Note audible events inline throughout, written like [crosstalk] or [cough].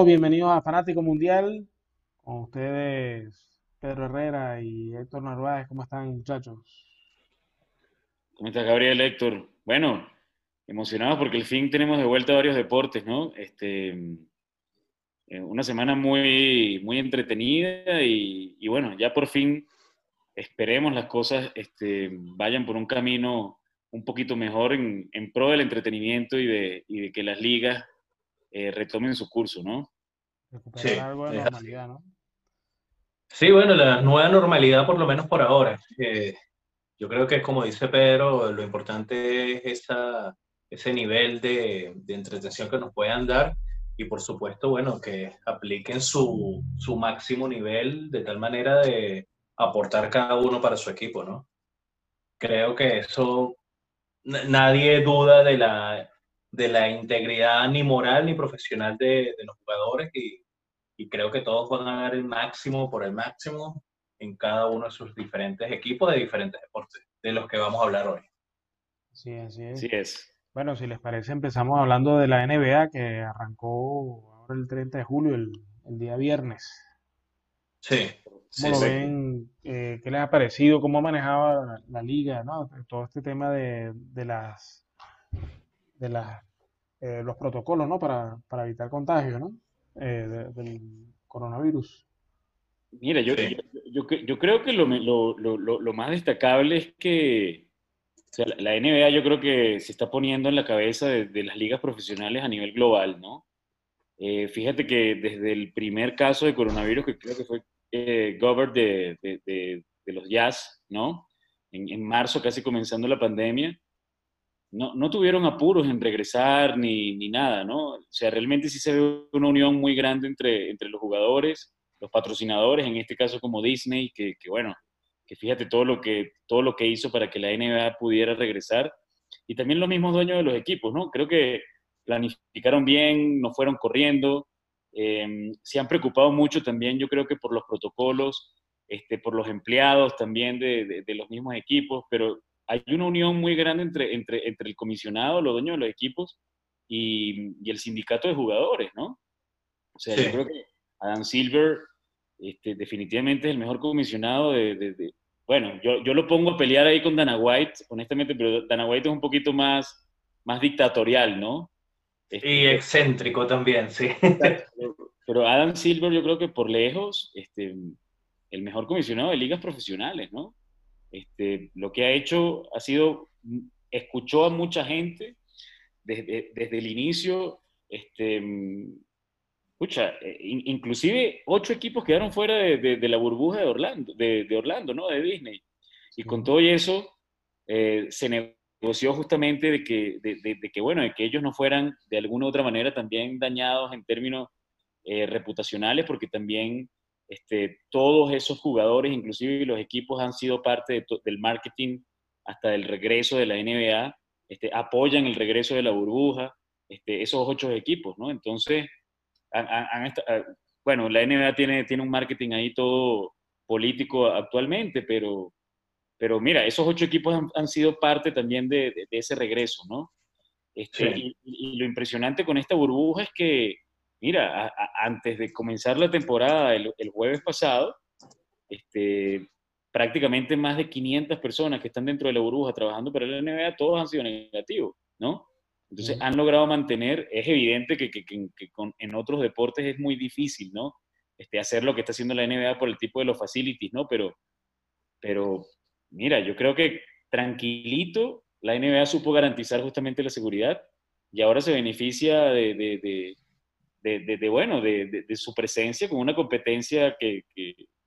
todos, bienvenidos a Fanático Mundial. Con ustedes, Pedro Herrera y Héctor Narváez. ¿Cómo están, muchachos? ¿Cómo estás, Gabriel, Héctor? Bueno, emocionados porque al fin tenemos de vuelta varios deportes, ¿no? Este, eh, una semana muy, muy entretenida y, bueno, ya por fin esperemos las cosas este, vayan por un camino un poquito mejor en, en pro del entretenimiento y de, y de que las ligas eh, retomen su curso, ¿no? Recuperar sí, algo de normalidad, ¿no? Sí, bueno, la nueva normalidad por lo menos por ahora. Eh, yo creo que como dice Pedro, lo importante es esa, ese nivel de, de, entretención que nos puedan dar y por supuesto, bueno, que apliquen su, su máximo nivel de tal manera de aportar cada uno para su equipo, ¿no? Creo que eso nadie duda de la de la integridad ni moral ni profesional de, de los jugadores y, y, creo que todos van a dar el máximo por el máximo en cada uno de sus diferentes equipos de diferentes deportes, de los que vamos a hablar hoy. Sí, así es. Sí es. Bueno, si les parece, empezamos hablando de la NBA que arrancó ahora el 30 de julio, el, el día viernes. Sí. ¿Cómo sí, lo sí. ven? Eh, ¿Qué les ha parecido? ¿Cómo manejaba la, la liga? ¿no? Todo este tema de, de las de las, eh, los protocolos ¿no? para, para evitar contagio ¿no? Eh, de, del coronavirus. Mira, yo, Sí. yo, yo, yo creo que lo, lo, lo, lo más destacable es que o sea, la la NBA yo creo que se está poniendo en la cabeza de, de las ligas profesionales a nivel global, ¿no? Eh, fíjate que desde el primer caso de coronavirus, que creo que fue eh, Gobert de, de, de, de los Jazz, ¿no? En, en marzo, casi comenzando la pandemia, no, no tuvieron apuros en regresar ni, ni nada, ¿no? O sea, realmente sí se ve una unión muy grande entre, entre los jugadores, los patrocinadores, en este caso como Disney, que, que bueno, que fíjate todo lo que, todo lo que hizo para que la NBA pudiera regresar, y también los mismos dueños de los equipos, ¿no? Creo que planificaron bien, no fueron corriendo, eh, se han preocupado mucho también, yo creo que por los protocolos, este, por los empleados también de, de, de los mismos equipos, pero hay una unión muy grande entre, entre, entre el comisionado, los dueños de los equipos y, y el sindicato de jugadores, ¿no? O sea, Sí. yo creo que Adam Silver este, definitivamente es el mejor comisionado de... de- de- bueno, yo, yo lo pongo a pelear ahí con Dana White, honestamente, pero Dana White es un poquito más, más dictatorial, ¿no? Este, Y excéntrico también, sí. pero, Adam Silver yo creo que por lejos, este, el mejor comisionado de ligas profesionales, ¿no? Este, lo que ha hecho ha sido, escuchó a mucha gente desde, desde el inicio, este, escucha, inclusive ocho equipos quedaron fuera de, de, de la burbuja de Orlando, de, de, Orlando, ¿no? De Disney. Y con todo eso eh, se negoció justamente de que, de, de, que, bueno, de que ellos no fueran de alguna u otra manera también dañados en términos eh, reputacionales, porque también este, todos esos jugadores, inclusive los equipos, han sido parte de del marketing hasta del regreso de la NBA, este, apoyan el regreso de la burbuja, este, esos ocho equipos, ¿no? Entonces, han, han, han, bueno, la NBA tiene, tiene un marketing ahí todo político actualmente, pero, pero mira, esos ocho equipos han, han sido parte también de, de, de ese regreso, ¿no? Este, sí. y, y, lo impresionante con esta burbuja es que, mira, a, a, antes de comenzar la temporada el, el, jueves pasado, este, prácticamente más de 500 personas que están dentro de la burbuja trabajando para la NBA, todos han sido negativos, ¿no? Entonces han logrado mantener, es evidente que, que, que, que con, en otros deportes es muy difícil, ¿no? Este, hacer lo que está haciendo la NBA por el tipo de los facilities, ¿no? Pero, pero mira, yo creo que tranquilito la NBA supo garantizar justamente la seguridad y ahora se beneficia de, de, de, de bueno, de, su presencia con una competencia que,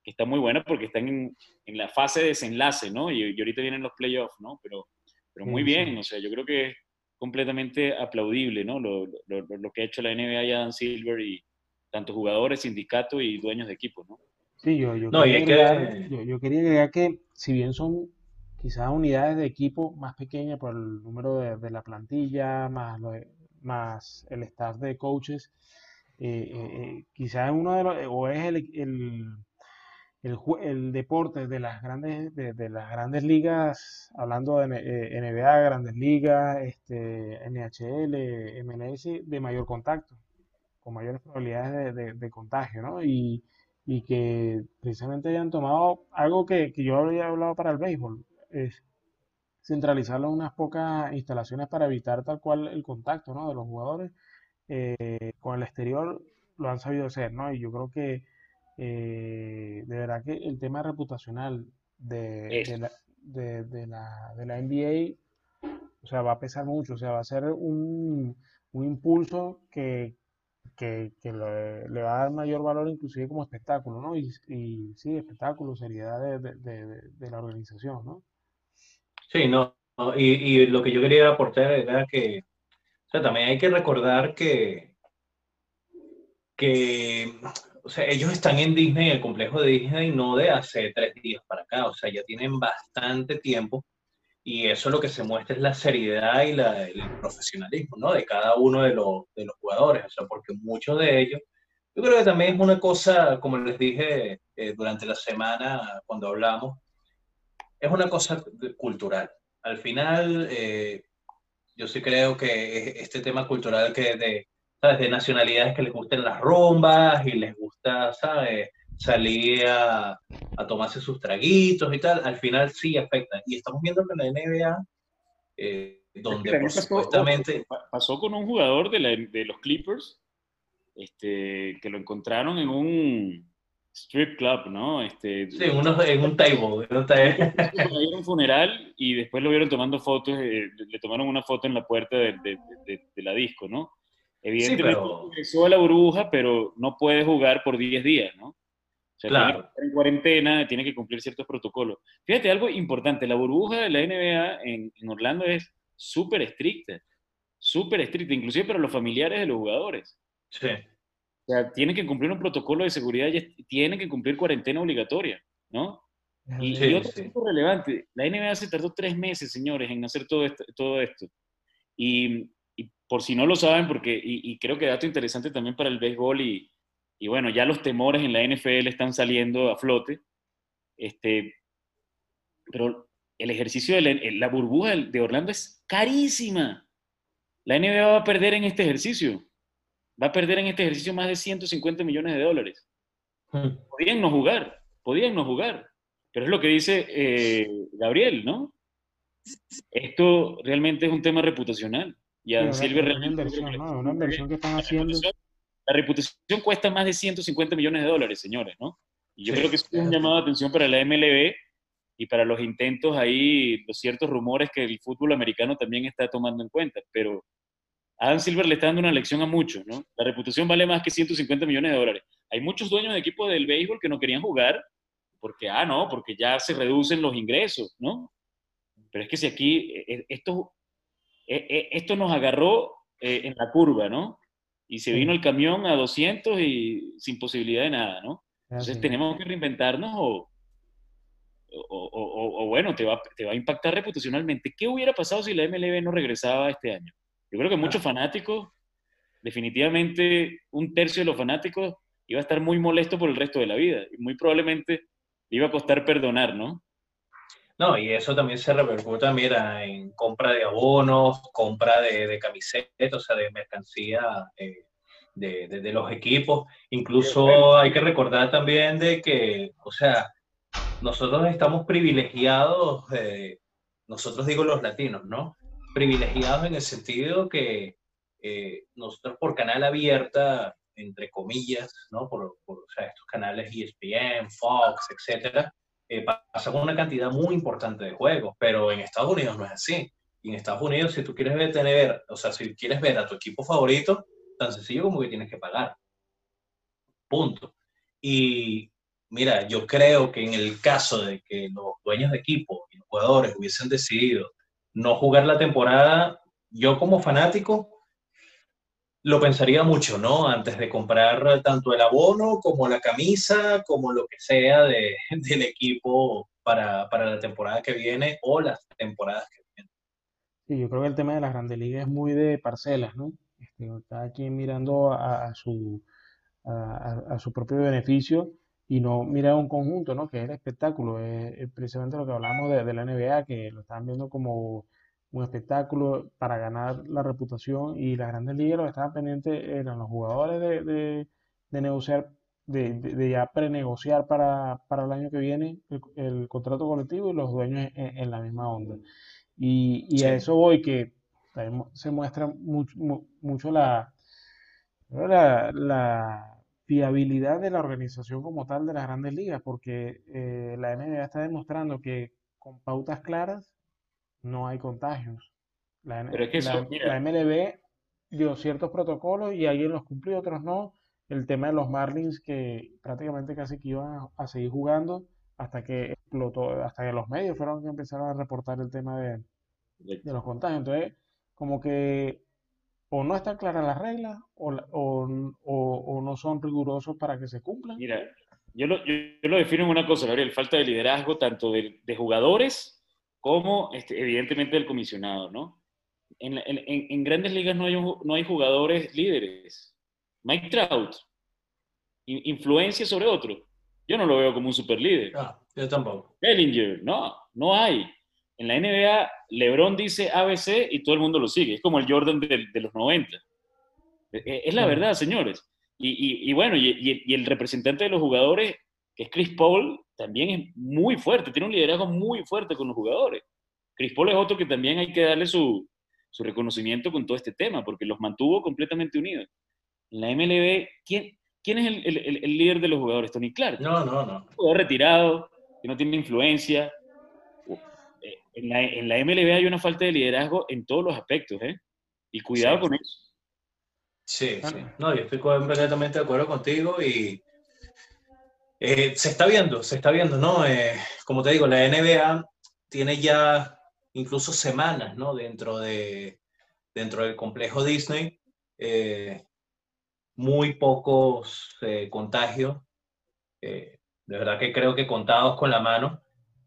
está muy buena porque están en, en, la fase de desenlace, ¿no? Y, y ahorita vienen los playoffs, ¿no? Pero, pero muy bien, o sea, yo creo que completamente aplaudible, ¿no? Lo, lo, lo, que ha hecho la NBA y Adam Silver y tanto jugadores, sindicatos y dueños de equipos, ¿no? Sí, yo, yo, no, quería agregar, que... yo, yo, quería agregar que si bien son quizás unidades de equipo más pequeñas por el número de, de la plantilla, más, lo, más el staff de coaches, eh, eh, quizás uno de los, o es el, el el, deporte de las grandes de, de, las grandes ligas, hablando de eh, NBA, grandes ligas, este, NHL, MLS, de mayor contacto. con mayores probabilidades de, contagio, ¿no? Y, que precisamente hayan tomado algo que, yo había hablado para el béisbol, es centralizarlo en unas pocas instalaciones para evitar tal cual el contacto, ¿no? De los jugadores eh, con el exterior lo han sabido hacer, ¿no? Y yo creo que eh, de verdad que el tema reputacional de, la, de, la, de la NBA, o sea, va a pesar mucho, o sea, va a ser un, un impulso que, que, le, va a dar mayor valor inclusive como espectáculo, ¿no? Y, y sí, espectáculo, seriedad de, de, la organización, ¿no? Sí, no, y, y, lo que yo quería aportar era que, sea, también hay que recordar que, que o sea, ellos están en Disney, en el complejo de Disney, no de hace tres días para acá, o sea, ya tienen bastante tiempo y eso lo que se muestra es la seriedad y la, el profesionalismo, ¿no? De cada uno de los, de los jugadores, o sea, porque muchos de ellos, yo creo que también es una cosa, como les dije eh, durante la semana cuando hablamos, es una cosa cultural. Al final, eh, yo sí creo que este tema cultural que de ¿sabes? De nacionalidades que les gusten las rumbas y les gusta, ¿sabes? Salir a, tomarse sus traguitos y tal, al final sí afecta. Y estamos viendo que la NBA, eh, donde supuestamente... Pasó con un jugador de, de los Clippers, este, que lo encontraron en un strip club, ¿no? Este, sí, en, en un table. En [laughs] un funeral y después lo vieron tomando fotos, eh, le tomaron una foto en la puerta de, de la disco, ¿no? Evidentemente sí, pero... a la burbuja, pero no puede jugar por 10 días, ¿no? O sea, claro. tiene que estar en cuarentena, tiene que cumplir ciertos protocolos. Fíjate, algo importante, la burbuja de la NBA en, en Orlando es súper estricta, súper estricta, inclusive para los familiares de los jugadores. Sí. O sea, tienen que cumplir un protocolo de seguridad y tienen que cumplir cuarentena obligatoria, ¿no? Y, y otro punto relevante, la NBA se tardó tres meses, señores, en hacer todo esto. Todo esto. Y por si no lo saben, porque, y, creo que dato interesante también para el béisbol, y, y, bueno, ya los temores en la NFL están saliendo a flote, este, pero el ejercicio de la, burbuja de Orlando es carísima. La NBA va a perder en este ejercicio. Va a perder en este ejercicio más de 150 millones de dólares. Hmm. Podían no jugar, podían no jugar. Pero es lo que dice eh, Gabriel, ¿no? Esto realmente es un tema reputacional. Y a Silver una inversión, ¿no? Una inversión que están haciendo. La reputación cuesta más de 150 millones de dólares, señores, ¿no? Y yo creo que es un llamado de atención para la MLB y para los intentos ahí, los ciertos rumores que el fútbol americano también está tomando en cuenta. Pero Adam Silver le está dando una lección a muchos, ¿no? La reputación vale más que 150 millones de dólares. Hay muchos dueños de equipos del béisbol que no querían jugar porque, ah, no, porque ya se reducen los ingresos, ¿no? Pero es que si aquí, eh, eh, esto eh, esto nos agarró en la curva, ¿no? Y se vino el camión a 200 y sin posibilidad de nada, ¿no? Entonces tenemos que reinventarnos o, o, bueno, te va, te va a impactar reputacionalmente. ¿Qué hubiera pasado si la MLB no regresaba este año? Yo creo que muchos fanáticos, definitivamente un tercio de los fanáticos iba a estar muy molesto por el resto de la vida y muy probablemente iba a costar perdonar, ¿no? No, y eso también se repercuta, mira, en compra de abonos, compra de, de camisetas, o sea, de mercancía eh, de, de, los equipos. Incluso hay que recordar también de que, o sea, nosotros estamos privilegiados, nosotros digo los latinos, ¿no? Privilegiados en el sentido que eh, nosotros por canal abierta, entre comillas, ¿no? Por, por o sea, estos canales ESPN, Fox, etcétera, eh, pasa con una cantidad muy importante de juegos, pero en Estados Unidos no es así. Y en Estados Unidos, si tú quieres ver, o sea, si quieres ver a tu equipo favorito, tan sencillo como que tienes que pagar. Punto. Y mira, yo creo que en el caso de que los dueños de equipo y los jugadores hubiesen decidido no jugar la temporada, yo como fanático lo pensaría mucho, ¿no? Antes de comprar tanto el abono como la camisa, como lo que sea de, [laughs] del equipo para, para, la temporada que viene o las temporadas que vienen. Sí, yo creo que el tema de las grandes ligas es muy de parcelas, ¿no? Este, cada quien mirando a, su, a, su propio beneficio y no mira un conjunto, ¿no? Que es el espectáculo, es, precisamente lo que hablamos de, de, la NBA, que lo están viendo como un espectáculo para ganar la reputación y las grandes ligas lo que estaban pendientes eran los jugadores de, de, negociar, de, de, ya prenegociar para, para el año que viene el, contrato colectivo y los dueños en, la misma onda. Y, y a eso voy que se muestra mucho, mucho la, la, la, fiabilidad de la organización como tal de las grandes ligas, porque eh, la NBA está demostrando que con pautas claras no hay contagios. La, MLB dio ciertos protocolos y alguien los cumplió, otros no. El tema de los Marlins que prácticamente casi que iban a, seguir jugando hasta que explotó, hasta que los medios fueron que empezaron a reportar el tema de, de los contagios. Entonces, como que o no están claras las reglas o, o, o, no son rigurosos para que se cumplan. Mira, yo lo, yo, lo defino en una cosa, Gabriel, falta de liderazgo tanto de, de jugadores como este, evidentemente del comisionado, ¿no? En, en, en, grandes ligas no hay, no hay jugadores líderes. Mike Trout, influencia sobre otro. Yo no lo veo como un super líder. Ah, yo tampoco. Bellinger, no, no hay. En la NBA, LeBron dice ABC y todo el mundo lo sigue. Es como el Jordan de, de los 90. E, e, es la verdad, señores. Y, y, y bueno, y, y, el representante de los jugadores, que es Chris Paul, también es muy fuerte, tiene un liderazgo muy fuerte con los jugadores. Chris Paul es otro que también hay que darle su, su reconocimiento con todo este tema, porque los mantuvo completamente unidos. En la MLB, ¿quién, quién es el, el, el, líder de los jugadores? Tony Clark. No, no, no. Un jugador retirado, que no tiene influencia. En la, en la, MLB hay una falta de liderazgo en todos los aspectos, ¿eh? Y cuidado con eso. Sí, sí. No, yo estoy completamente de acuerdo contigo y eh, se está viendo, se está viendo, ¿no? Eh, como te digo, la NBA tiene ya incluso semanas, ¿no? Dentro, de, dentro del complejo Disney, eh, muy pocos contagios, de verdad que creo que contados con la mano,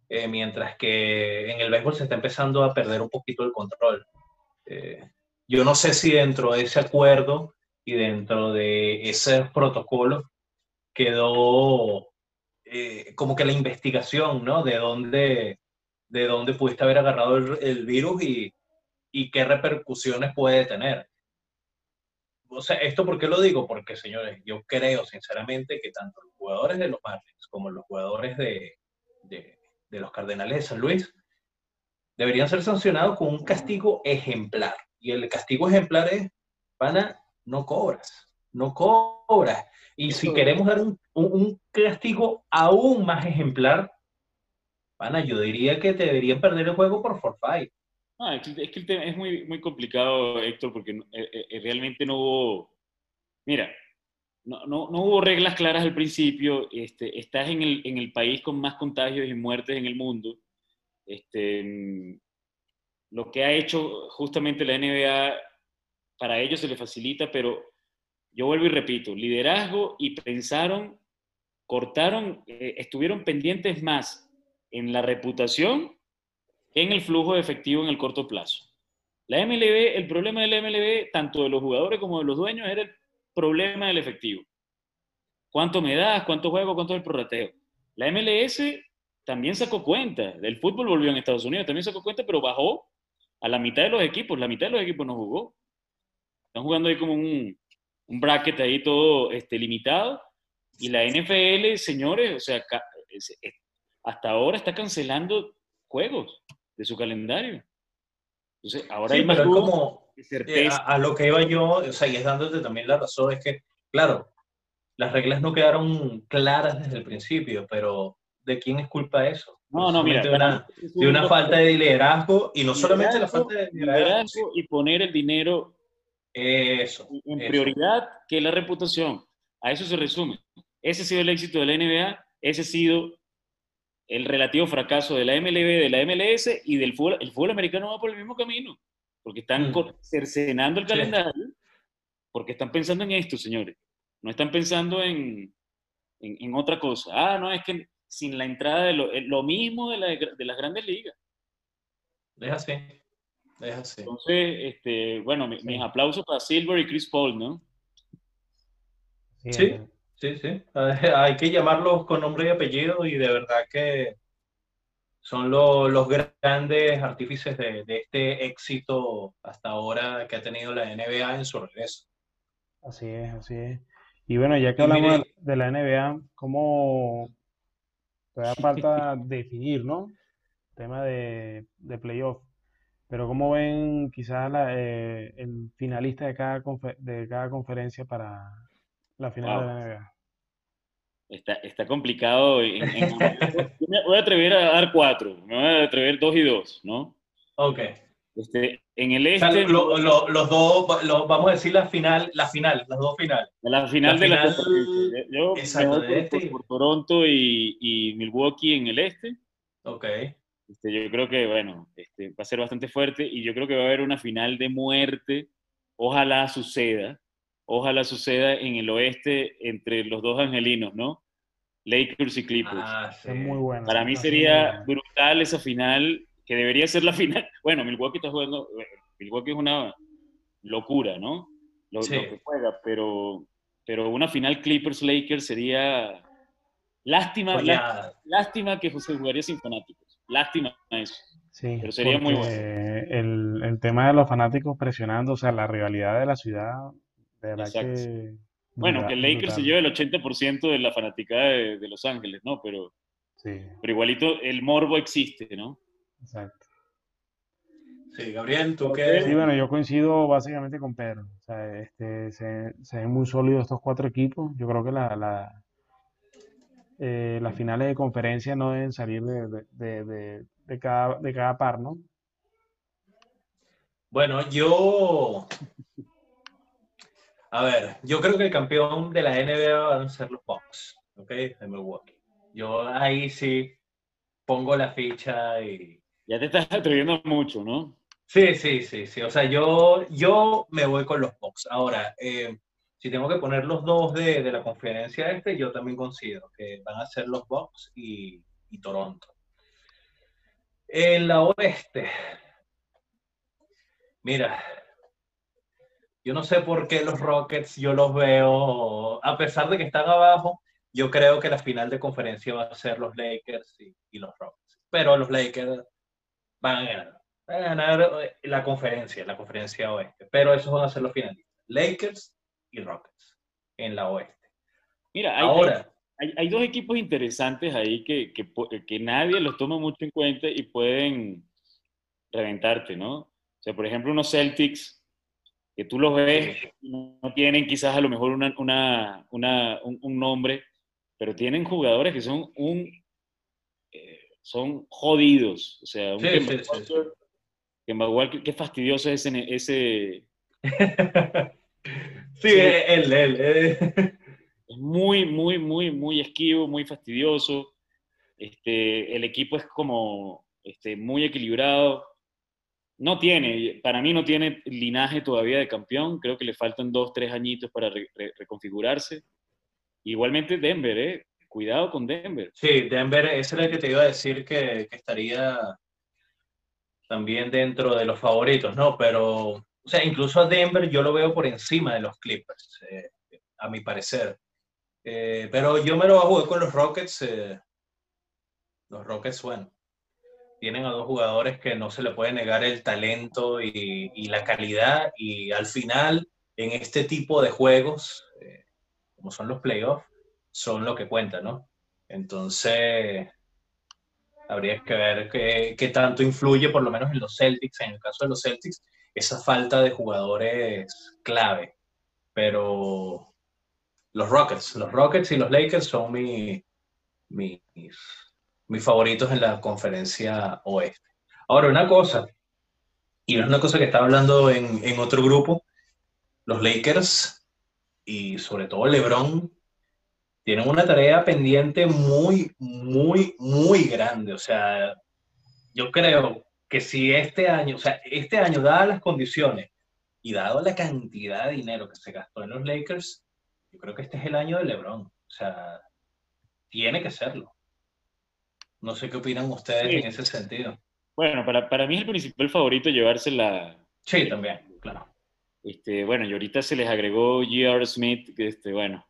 mientras que en el béisbol se está empezando a perder un poquito el control. yo no sé si dentro de ese acuerdo y dentro de ese protocolo quedó eh, como que la investigación, ¿no? De dónde, de dónde pudiste haber agarrado el, virus y, y, qué repercusiones puede tener. O sea, ¿esto por qué lo digo? Porque, señores, yo creo sinceramente que tanto los jugadores de los Marlins como los jugadores de, de, de los Cardenales de San Luis deberían ser sancionados con un castigo ejemplar. Y el castigo ejemplar es, pana, no cobras, no cobras. Y si queremos dar un, un, castigo aún más ejemplar, pana, yo diría que te deberían perder el juego por forfait. Ah, es que, el tema es muy, muy complicado, Héctor, porque eh, eh, realmente no hubo. Mira, no, no, no, hubo reglas claras al principio. Este, estás en el, en el, país con más contagios y muertes en el mundo. Este, lo que ha hecho justamente la NBA, para ellos se le facilita, pero yo vuelvo y repito, liderazgo y pensaron, cortaron, eh, estuvieron pendientes más en la reputación que en el flujo de efectivo en el corto plazo. La MLB, el problema de la MLB, tanto de los jugadores como de los dueños, era el problema del efectivo. ¿Cuánto me das? ¿Cuánto juego? ¿Cuánto es el prorrateo? La MLS también sacó cuenta. Del fútbol volvió en Estados Unidos, también sacó cuenta, pero bajó a la mitad de los equipos. La mitad de los equipos no jugó. Están jugando ahí como un, un bracket ahí todo este, limitado. Y la NFL, señores, o sea, hasta ahora está cancelando juegos de su calendario. Entonces, ahora hay más como eh, a, lo que iba yo, o sea, y es dándote también la razón, es que, claro, las reglas no quedaron claras desde el principio, pero ¿de quién es culpa eso? No, no, mira. De una, de una falta de liderazgo y no solamente la falta de liderazgo y poner el dinero eso. En prioridad, que la reputación. A eso se resume. Ese ha sido el éxito de la NBA, ese ha sido el relativo fracaso de la MLB, de la MLS y del fútbol. El fútbol americano va por el mismo camino, porque están mm. cercenando el calendario, porque están pensando en esto, señores. No están pensando en, en, otra cosa. Ah, no, es que sin la entrada de lo, lo mismo de, la, de las grandes ligas. Es así. Entonces, este, bueno, mis aplausos para Silver y Chris Paul, ¿no? Sí, sí, sí. [laughs] Hay que llamarlos con nombre y apellido y de verdad que son los grandes artífices de, de, este éxito hasta ahora que ha tenido la NBA en su regreso. Así es, así es. Y bueno, ya que hablamos de la NBA, ¿cómo todavía falta definir, ¿no? Tema de, de playoff. Pero ¿cómo ven quizás eh, el finalista de cada, de cada conferencia para la final de la NBA? Está, está complicado. [laughs] me voy a atrever a dar cuatro. Me voy a atrever dos y dos, ¿no? Ok. Este, en el este. los dos, vamos a decir la final, la final, las dos finales. La final de la conferencia. Yo exacto, por, este. por, Toronto y, y, Milwaukee en el este. Ok. Este, yo creo que, bueno, este, va a ser bastante fuerte y yo creo que va a haber una final de muerte. Ojalá suceda. Ojalá suceda en el oeste entre los dos angelinos, ¿no? Lakers y Clippers. Ah, sí. muy bueno. Para mí sería brutal esa final que debería ser la final. [laughs] Bueno, Milwaukee está jugando, Milwaukee es una locura, ¿no? Lo, que juega, pero, pero una final Clippers-Lakers sería lástima, lástima, que se jugaría sin fanáticos. Lástima eso. Sí, pero sería muy bueno. El, el, tema de los fanáticos presionando, o sea, la rivalidad de la ciudad, de verdad que... Bueno, que el Lakers se lleve el 80% de la fanaticada de, de, Los Ángeles, ¿no? Pero, sí. pero igualito el morbo existe, ¿no? Exacto. Sí, Gabriel, ¿tú qué? Sí, bueno, yo coincido básicamente con Pedro. O sea, este, se, se ven muy sólidos estos cuatro equipos. Yo creo que la, la eh, las finales de conferencia no deben salir de, de, de, de, cada, de cada par, ¿no? Bueno, yo. A ver, yo creo que el campeón de la NBA van a ser los Bucks, ¿ok? De Milwaukee. Yo ahí sí pongo la ficha y ya te estás atreviendo mucho, ¿no? Sí, sí, sí, sí. O sea, yo, yo me voy con los Bucks. Ahora, eh, si tengo que poner los dos de, de, la conferencia este, yo también considero que van a ser los Bucks y, y Toronto. En la oeste, mira, yo no sé por qué los Rockets yo los veo, a pesar de que están abajo, yo creo que la final de conferencia va a ser los Lakers y, y los Rockets. Pero los Lakers van a ganar. Van a ganar eh, la conferencia, la conferencia oeste. Pero esos van a ser los finalistas. Lakers y Rockets en la oeste. Mira, hay, Ahora, hay, hay dos equipos interesantes ahí que, que, que, nadie los toma mucho en cuenta y pueden reventarte, ¿no? O sea, por ejemplo, unos Celtics que tú los ves, no tienen quizás a lo mejor una, una, una un, un, nombre, pero tienen jugadores que son un son jodidos. O sea, un sí, sí, sí, qué fastidioso es ese... ese... [laughs] sí, él, él. Es muy, muy, muy, muy esquivo, muy fastidioso. Este, el equipo es como este, muy equilibrado. No tiene, para mí no tiene linaje todavía de campeón. Creo que le faltan dos, tres añitos para re, re, reconfigurarse. Igualmente Denver, ¿eh? cuidado con Denver. Sí, Denver, ese era el que te iba a decir que, estaría también dentro de los favoritos, ¿no? Pero, o sea, incluso a Denver yo lo veo por encima de los Clippers, eh, a mi parecer. Eh, pero yo me lo voy con los Rockets. Eh, los Rockets, bueno, tienen a dos jugadores que no se le puede negar el talento y, y la calidad. Y al final, en este tipo de juegos, eh, como son los playoffs, son lo que cuentan, ¿no? Entonces, habría que ver qué, qué, tanto influye, por lo menos en los Celtics, en el caso de los Celtics, esa falta de jugadores clave. Pero los Rockets, los Rockets y los Lakers son mi, mis, mis favoritos en la conferencia oeste. Ahora, una cosa, y es una cosa que estaba hablando en, en otro grupo, los Lakers y sobre todo LeBron tienen una tarea pendiente muy, muy, muy grande. O sea, yo creo que si este año, o sea, este año, dadas las condiciones y dado la cantidad de dinero que se gastó en los Lakers, yo creo que este es el año de LeBron. O sea, tiene que serlo. No sé qué opinan ustedes sí. en ese sentido. Bueno, para, para mí es el principal favorito llevarse la... Sí, también, claro. Este, bueno, y ahorita se les agregó J.R. Smith, que este, bueno,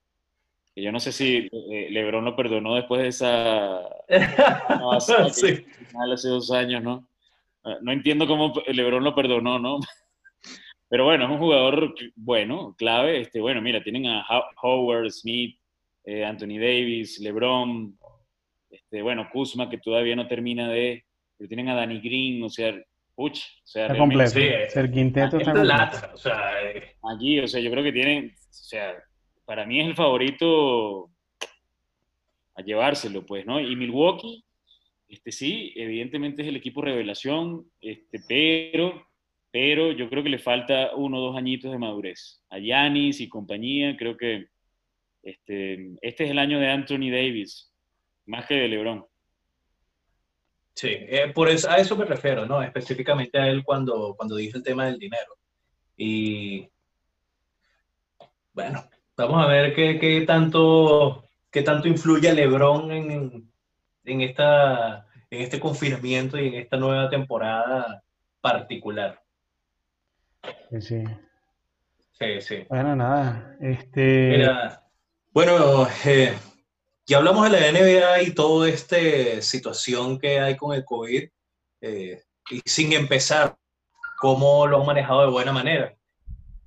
Yo no sé si eh, LeBron lo perdonó después de esa. [laughs] sí. hace dos años, ¿no? Ah, no entiendo cómo LeBron lo perdonó, ¿no? [laughs] Pero bueno, es un jugador bueno, clave. Este, bueno, mira, tienen a Howard, Smith, eh, Anthony Davis, LeBron, este, bueno, Kuzma, que todavía no termina de. Pero tienen a Danny Green, o sea, puch, o sea, está completo. Sí, el quinteto está lata, o sea, eh. Aquí, o sea, yo creo que tienen, o sea, para mí es el favorito a llevárselo, pues, ¿no? Y Milwaukee, este sí, evidentemente es el equipo revelación, este, pero pero yo creo que le falta uno o dos añitos de madurez. A Yanis y compañía, creo que este, este es el año de Anthony Davis, más que de LeBron. Sí, eh, por eso, a eso me refiero, ¿no? Específicamente a él cuando, cuando dice el tema del dinero. Y bueno, vamos a ver qué, qué tanto, qué tanto influye LeBron en, en, esta, en este confinamiento y en esta nueva temporada particular. Sí, sí. Sí, Bueno, nada. Este... bueno, eh, ya hablamos de la NBA y toda esta situación que hay con el COVID. Eh, y sin empezar, cómo lo han manejado de buena manera.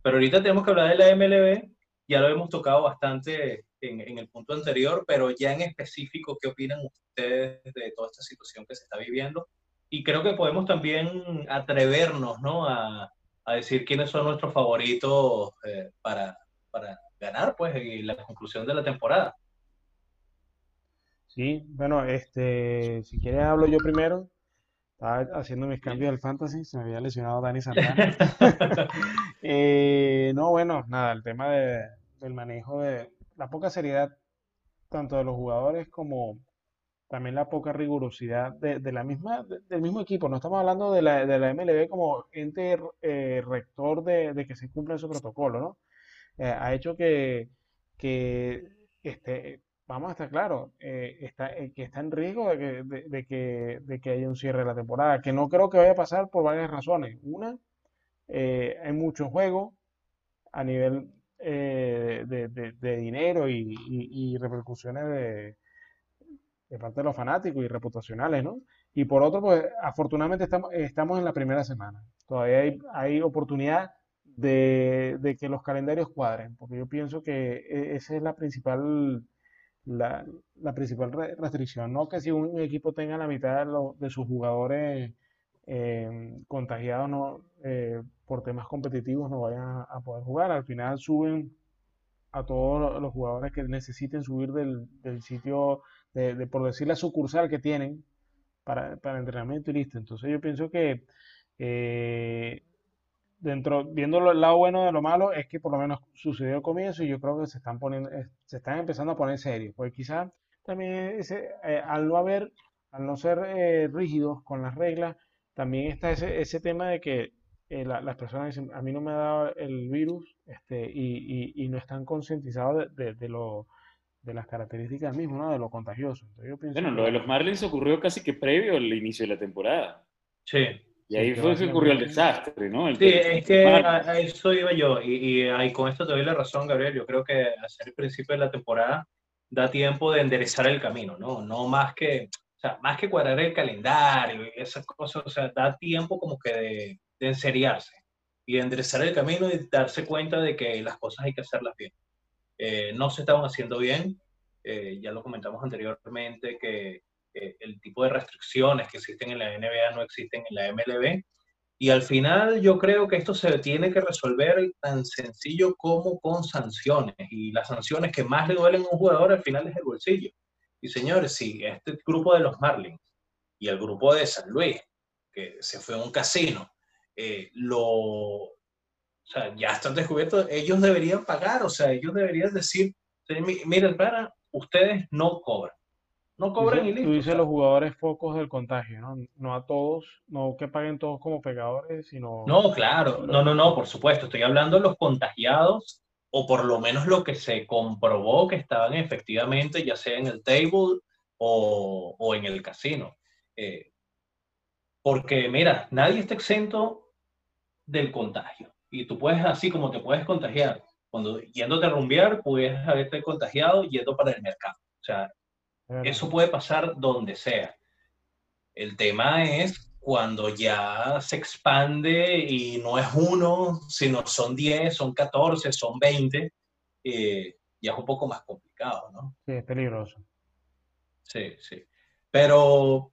Pero ahorita tenemos que hablar de la MLB. Ya lo hemos tocado bastante en, en, el punto anterior, pero ya en específico, ¿qué opinan ustedes de toda esta situación que se está viviendo? Y creo que podemos también atrevernos ¿no? a, a decir quiénes son nuestros favoritos eh, para, para, ganar, pues, en la conclusión de la temporada. Sí, bueno, este, si quieres hablo yo primero. Estaba haciendo mis cambios del fantasy, se me había lesionado Dani Santana. [laughs] [laughs] Eh, no, bueno, nada, el tema de, del manejo de la poca seriedad tanto de los jugadores como, también la poca rigurosidad de, la misma, del mismo equipo. No estamos hablando de la, de la MLB como ente eh, rector de, que se cumpla ese protocolo, ¿no? Eh, ha hecho que, que este, vamos a estar claros, eh, está, que está en riesgo de que, de, que, de que haya un cierre de la temporada, que no creo que vaya a pasar por varias razones. Una, hay mucho juego a nivel de, dinero y repercusiones de de parte de los fanáticos y reputacionales, ¿no? Y por otro, pues afortunadamente estamos, estamos en la primera semana. Todavía hay, hay oportunidad de, de, que los calendarios cuadren, porque yo pienso que e, esa es la principal, la, la principal restricción, no que si un equipo tenga la mitad de, de sus jugadores eh, contagiados no, eh, por temas competitivos no vayan a, poder jugar. Al final suben a todos los jugadores que necesiten subir del, del sitio de, por decir la sucursal que tienen para, para entrenamiento y listo. Entonces yo pienso que eh, dentro, viendo el lado bueno de lo malo, es que por lo menos sucedió al comienzo y yo creo que se están poniendo, eh, se están empezando a poner serios, porque quizás también ese, eh, al no haber, al no ser rígidos con las reglas, también está ese, ese tema de que las personas dicen, a mí no me ha dado el virus este, y, y, no están concientizados de, de, lo, de las características mismas, ¿no? De lo contagioso. bueno, lo de los Marlins ocurrió casi que previo al inicio de la temporada. Sí. Y ahí fue que ocurrió el desastre, ¿no? sí, es que a, eso iba yo. Y, y, con esto te doy la razón, Gabriel. Yo creo que hacer el principio de la temporada da tiempo de enderezar el camino, ¿no? No más que, o sea, más que cuadrar el calendario y esas cosas, o sea, da tiempo como que de, de enseriarse y de enderezar el camino y darse cuenta de que las cosas hay que hacerlas bien. Eh, no se estaban haciendo bien. Eh, ya lo comentamos anteriormente que el tipo de restricciones que existen en la NBA no existen en la MLB. Y al final yo creo que esto se tiene que resolver tan sencillo como con sanciones. Y las sanciones que más le duelen a un jugador al final es el bolsillo. Y señores, si este grupo de los Marlins y el grupo de San Luis, que se fue a un casino, eh, lo, o sea, ya están descubiertos, ellos deberían pagar, o sea, ellos deberían decir, miren, para, ustedes no cobran. No cobran y listo. Tú dices los jugadores focos del contagio, ¿no? No a todos, no que paguen todos como pegadores, sino... No, claro, no, no, no, por supuesto, estoy hablando de los contagiados o por lo menos lo que se comprobó que estaban efectivamente, ya sea en el table o, o en el casino. Eh, porque, mira, nadie está exento del contagio y tú puedes, así como te puedes contagiar Cuando yéndote a rumbear, puedes haberte contagiado yendo para el mercado. O sea, eso puede pasar donde sea. El tema es cuando ya se expande y no es uno, sino son 10, son 14, son 20, eh, ya es un poco más complicado, ¿no? Sí, es peligroso. Sí, sí. Pero,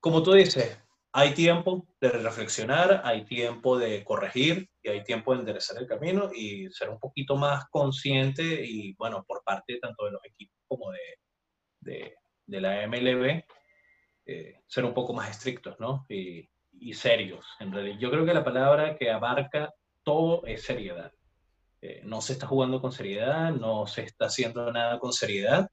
como tú dices, hay tiempo de reflexionar, hay tiempo de corregir y hay tiempo de enderezar el camino y ser un poquito más consciente y, bueno, por parte tanto de los equipos como de, de, de la MLB, eh, ser un poco más estrictos, ¿no? Y, y, serios. En realidad, yo creo que la palabra que abarca todo es seriedad. Eh, no se está jugando con seriedad, no se está haciendo nada con seriedad.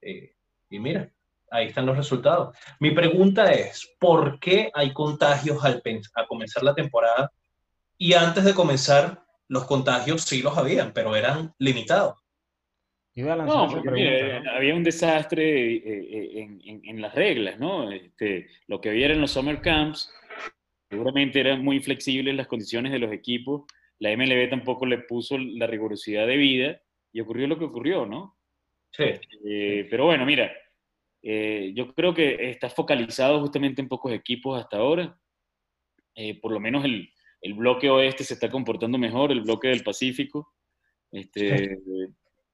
Eh, y mira, ahí están los resultados. Mi pregunta es, ¿por qué hay contagios al a comenzar la temporada? Y antes de comenzar, los contagios sí los habían, pero eran limitados. No, porque había un desastre eh, eh, en, las reglas, ¿no? Este, lo que había en los summer camps, seguramente eran muy flexibles las condiciones de los equipos. La MLB tampoco le puso la rigurosidad de vida y ocurrió lo que ocurrió, ¿no? Sí. Eh, pero bueno, mira, yo creo que está focalizado justamente en pocos equipos hasta ahora. por lo menos el, el, bloque oeste se está comportando mejor, el bloque del Pacífico. Este,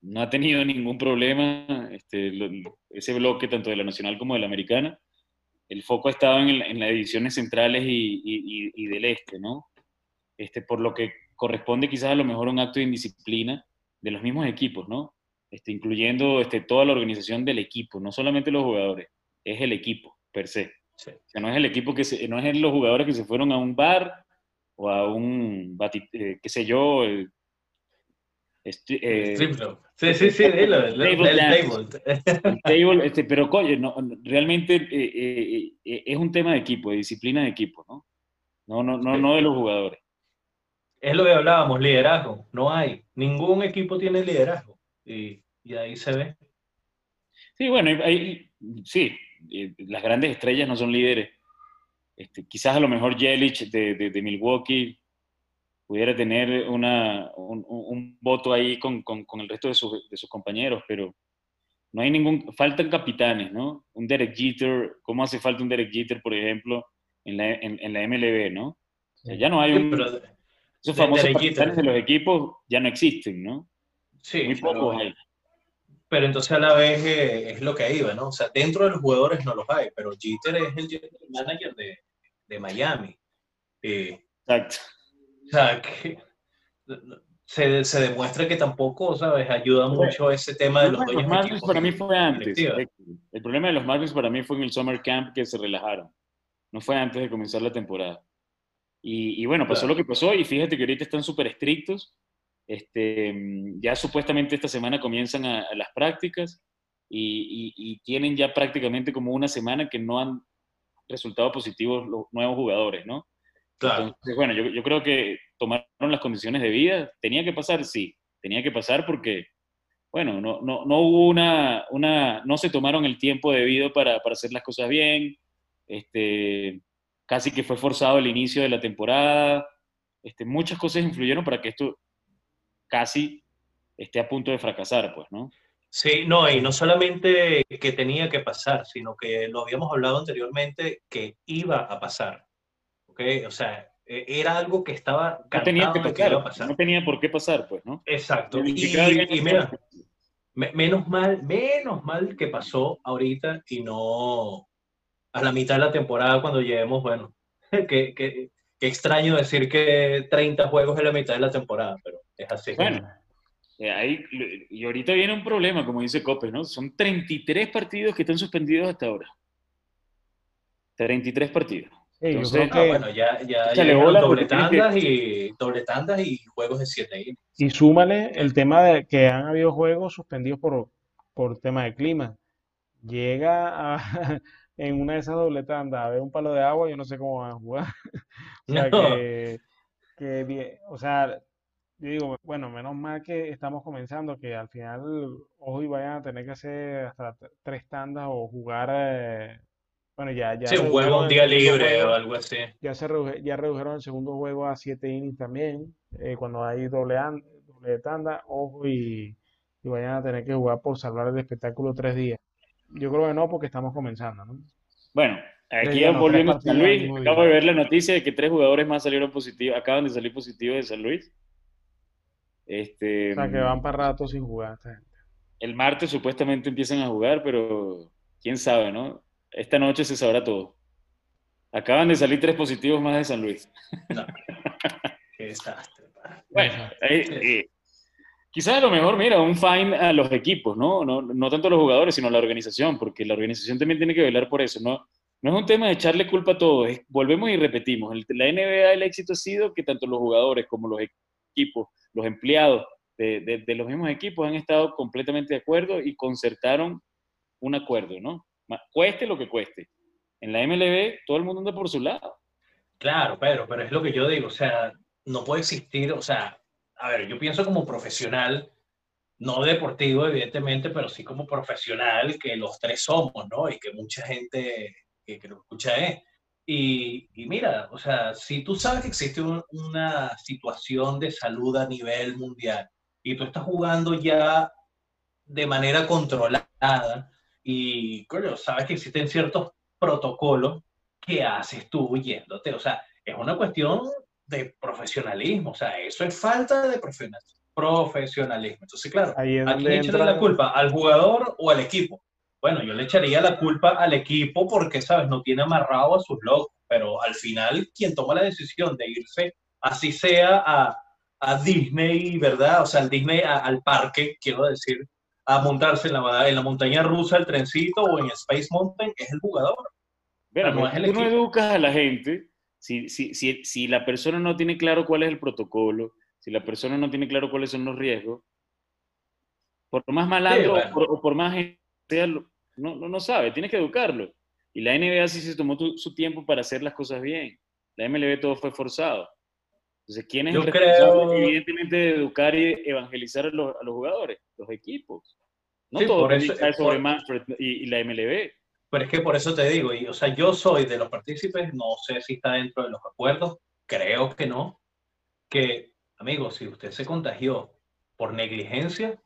no ha tenido ningún problema este, ese bloque, tanto de la nacional como de la americana. El foco ha estado en, las divisiones centrales y, del este, ¿no? Este, por lo que corresponde quizás a lo mejor un acto de indisciplina de los mismos equipos, ¿no? Este, incluyendo este, toda la organización del equipo, no solamente los jugadores, es el equipo per se. O sea, no es el equipo que se, no es los jugadores que se fueron a un bar o a un, eh, qué sé yo, eh, sí, sí, sí, el, table. este, pero coño, no, realmente eh, eh, es un tema de equipo, de disciplina de equipo, ¿no? No, no, no, no de los jugadores. Es lo que hablábamos, liderazgo. No hay. Ningún equipo tiene liderazgo. Y, y ahí se ve. Sí, bueno, sí, las grandes estrellas no son líderes. Este, quizás a lo mejor Yelich de, de, de Milwaukee pudiera tener una, un, un, voto ahí con, con, con el resto de, de, sus compañeros, pero no hay ningún, faltan capitanes, ¿no? Un Derek Jeter, ¿cómo hace falta un Derek Jeter, por ejemplo, en la, en, en la MLB, ¿no? ya no hay un... esos famosos capitanes de los equipos ya no existen, ¿no? Sí, Muy pocos hay. Pero entonces a la vez eh, es lo que iba, ¿no? O sea, dentro de los jugadores no los hay, pero Jeter es el manager de, de Miami. Eh, Exacto. O sea, que se, se, demuestra que tampoco, ¿sabes? Ayuda mucho ese tema de los dueños. Los Marlins para mí fue antes. El problema de los Marlins para mí fue en el Summer Camp que se relajaron. No fue antes de comenzar la temporada. Y, y bueno, pasó lo que pasó y fíjate que ahorita están súper estrictos. Este, ya supuestamente esta semana comienzan a, las prácticas y, y, y, tienen ya prácticamente como una semana que no han resultado positivos los nuevos jugadores, ¿no? Entonces, bueno, yo, yo, creo que tomaron las condiciones de vida. ¿Tenía que pasar? Sí, tenía que pasar porque, bueno, no, no, no hubo una, una, no se tomaron el tiempo debido para, para hacer las cosas bien. Este, casi que fue forzado el inicio de la temporada. Este, muchas cosas influyeron para que esto casi esté a punto de fracasar, pues, ¿no? Sí, no, y no solamente que tenía que pasar, sino que lo habíamos hablado anteriormente, que iba a pasar. O sea, e, era algo que estaba no tenía que, pasar. No tenía por qué pasar, pues, ¿no? Exacto. Y, mira, menos mal, menos mal que pasó ahorita y no a la mitad de la temporada cuando lleguemos, bueno, [laughs] que, que, extraño decir que 30 juegos es la mitad de la temporada, pero es así. Bueno, eh, ahí, y ahorita viene un problema, como dice Copes, ¿no? Son 33 partidos que están suspendidos hasta ahora. 33 partidos. Entonces, ah, bueno, ya, ya, ya doble tandas, y, doble tandas y juegos de 7 Y súmale el tema de que han habido juegos suspendidos por, por tema de clima. Llega a, [laughs] en una de esas doble tandas a ver un palo de agua, yo no sé cómo van a jugar. [laughs] o sea, que, que, o sea, yo digo, bueno, menos mal que estamos comenzando, que al final hoy vayan a tener que hacer hasta tres tandas o jugar eh, bueno, ya, ya. Sí, un juego un día libre o algo así. Ya, se ya redujeron el segundo juego a siete innings también, eh, cuando hay doble, de tanda, ojo y, y vayan a tener que jugar por salvar el espectáculo tres días. Yo creo que no, porque estamos comenzando, ¿no? Bueno, aquí ya volviendo a San Luis, acabo de ver la noticia de que tres jugadores más salieron positivos, acaban de salir positivos de San Luis. Este, o sea, que van para rato sin jugar esta gente. El martes supuestamente empiezan a jugar, pero quién sabe, ¿no? Esta noche se sabrá todo. Acaban de salir tres positivos más de San Luis. No. Qué desastre. Bueno, eh, quizás a lo mejor, mira, un fine a los equipos, ¿no? ¿no? No tanto a los jugadores, sino a la organización, porque la organización también tiene que velar por eso, ¿no? No es un tema de echarle culpa a todos, volvemos y repetimos. la NBA, el éxito ha sido que tanto los jugadores como los equipos, los empleados de, de los mismos equipos han estado completamente de acuerdo y concertaron un acuerdo, ¿no? Cueste lo que cueste. En la MLB todo el mundo anda por su lado. Claro, Pedro, pero es lo que yo digo, o sea, no puede existir, o sea, a ver, yo pienso como profesional, no deportivo evidentemente, pero sí como profesional que los tres somos, ¿no? Y que mucha gente que, que lo escucha es. Y, y, mira, o sea, si tú sabes que existe una situación de salud a nivel mundial y tú estás jugando ya de manera controlada y, coño, sabes que existen ciertos protocolos, ¿qué haces tú yéndote? O sea, es una cuestión de profesionalismo, o sea, eso es falta de profesionalismo. Entonces, claro, ¿a quién echarle la culpa? ¿Al jugador o al equipo? Bueno, yo le echaría la culpa al equipo porque, ¿sabes? No tiene amarrado a sus locos, pero al final, quien toma la decisión de irse, así sea a, a Disney, ¿verdad? O sea, al Disney, al parque, quiero decir, a montarse en la, en la montaña rusa, el trencito o en Space Mountain, es el jugador. Pero no, es el tú no educas a la gente si, si, si, si, la persona no tiene claro cuál es el protocolo, si la persona no tiene claro cuáles son los riesgos, por más malandro o, por, más sea, no, no, no, sabe, tienes que educarlo. Y la NBA sí se tomó su tiempo para hacer las cosas bien. La MLB todo fue forzado. Entonces, ¿quién es el responsable, evidentemente, de educar y evangelizar a los, a los jugadores? Los equipos. No todo por eso, sobre Manfred y, y, la MLB. Pero es que por eso te digo, y, o sea, yo soy de los partícipes, no sé si está dentro de los acuerdos, creo que no, que, amigo, si usted se contagió por negligencia,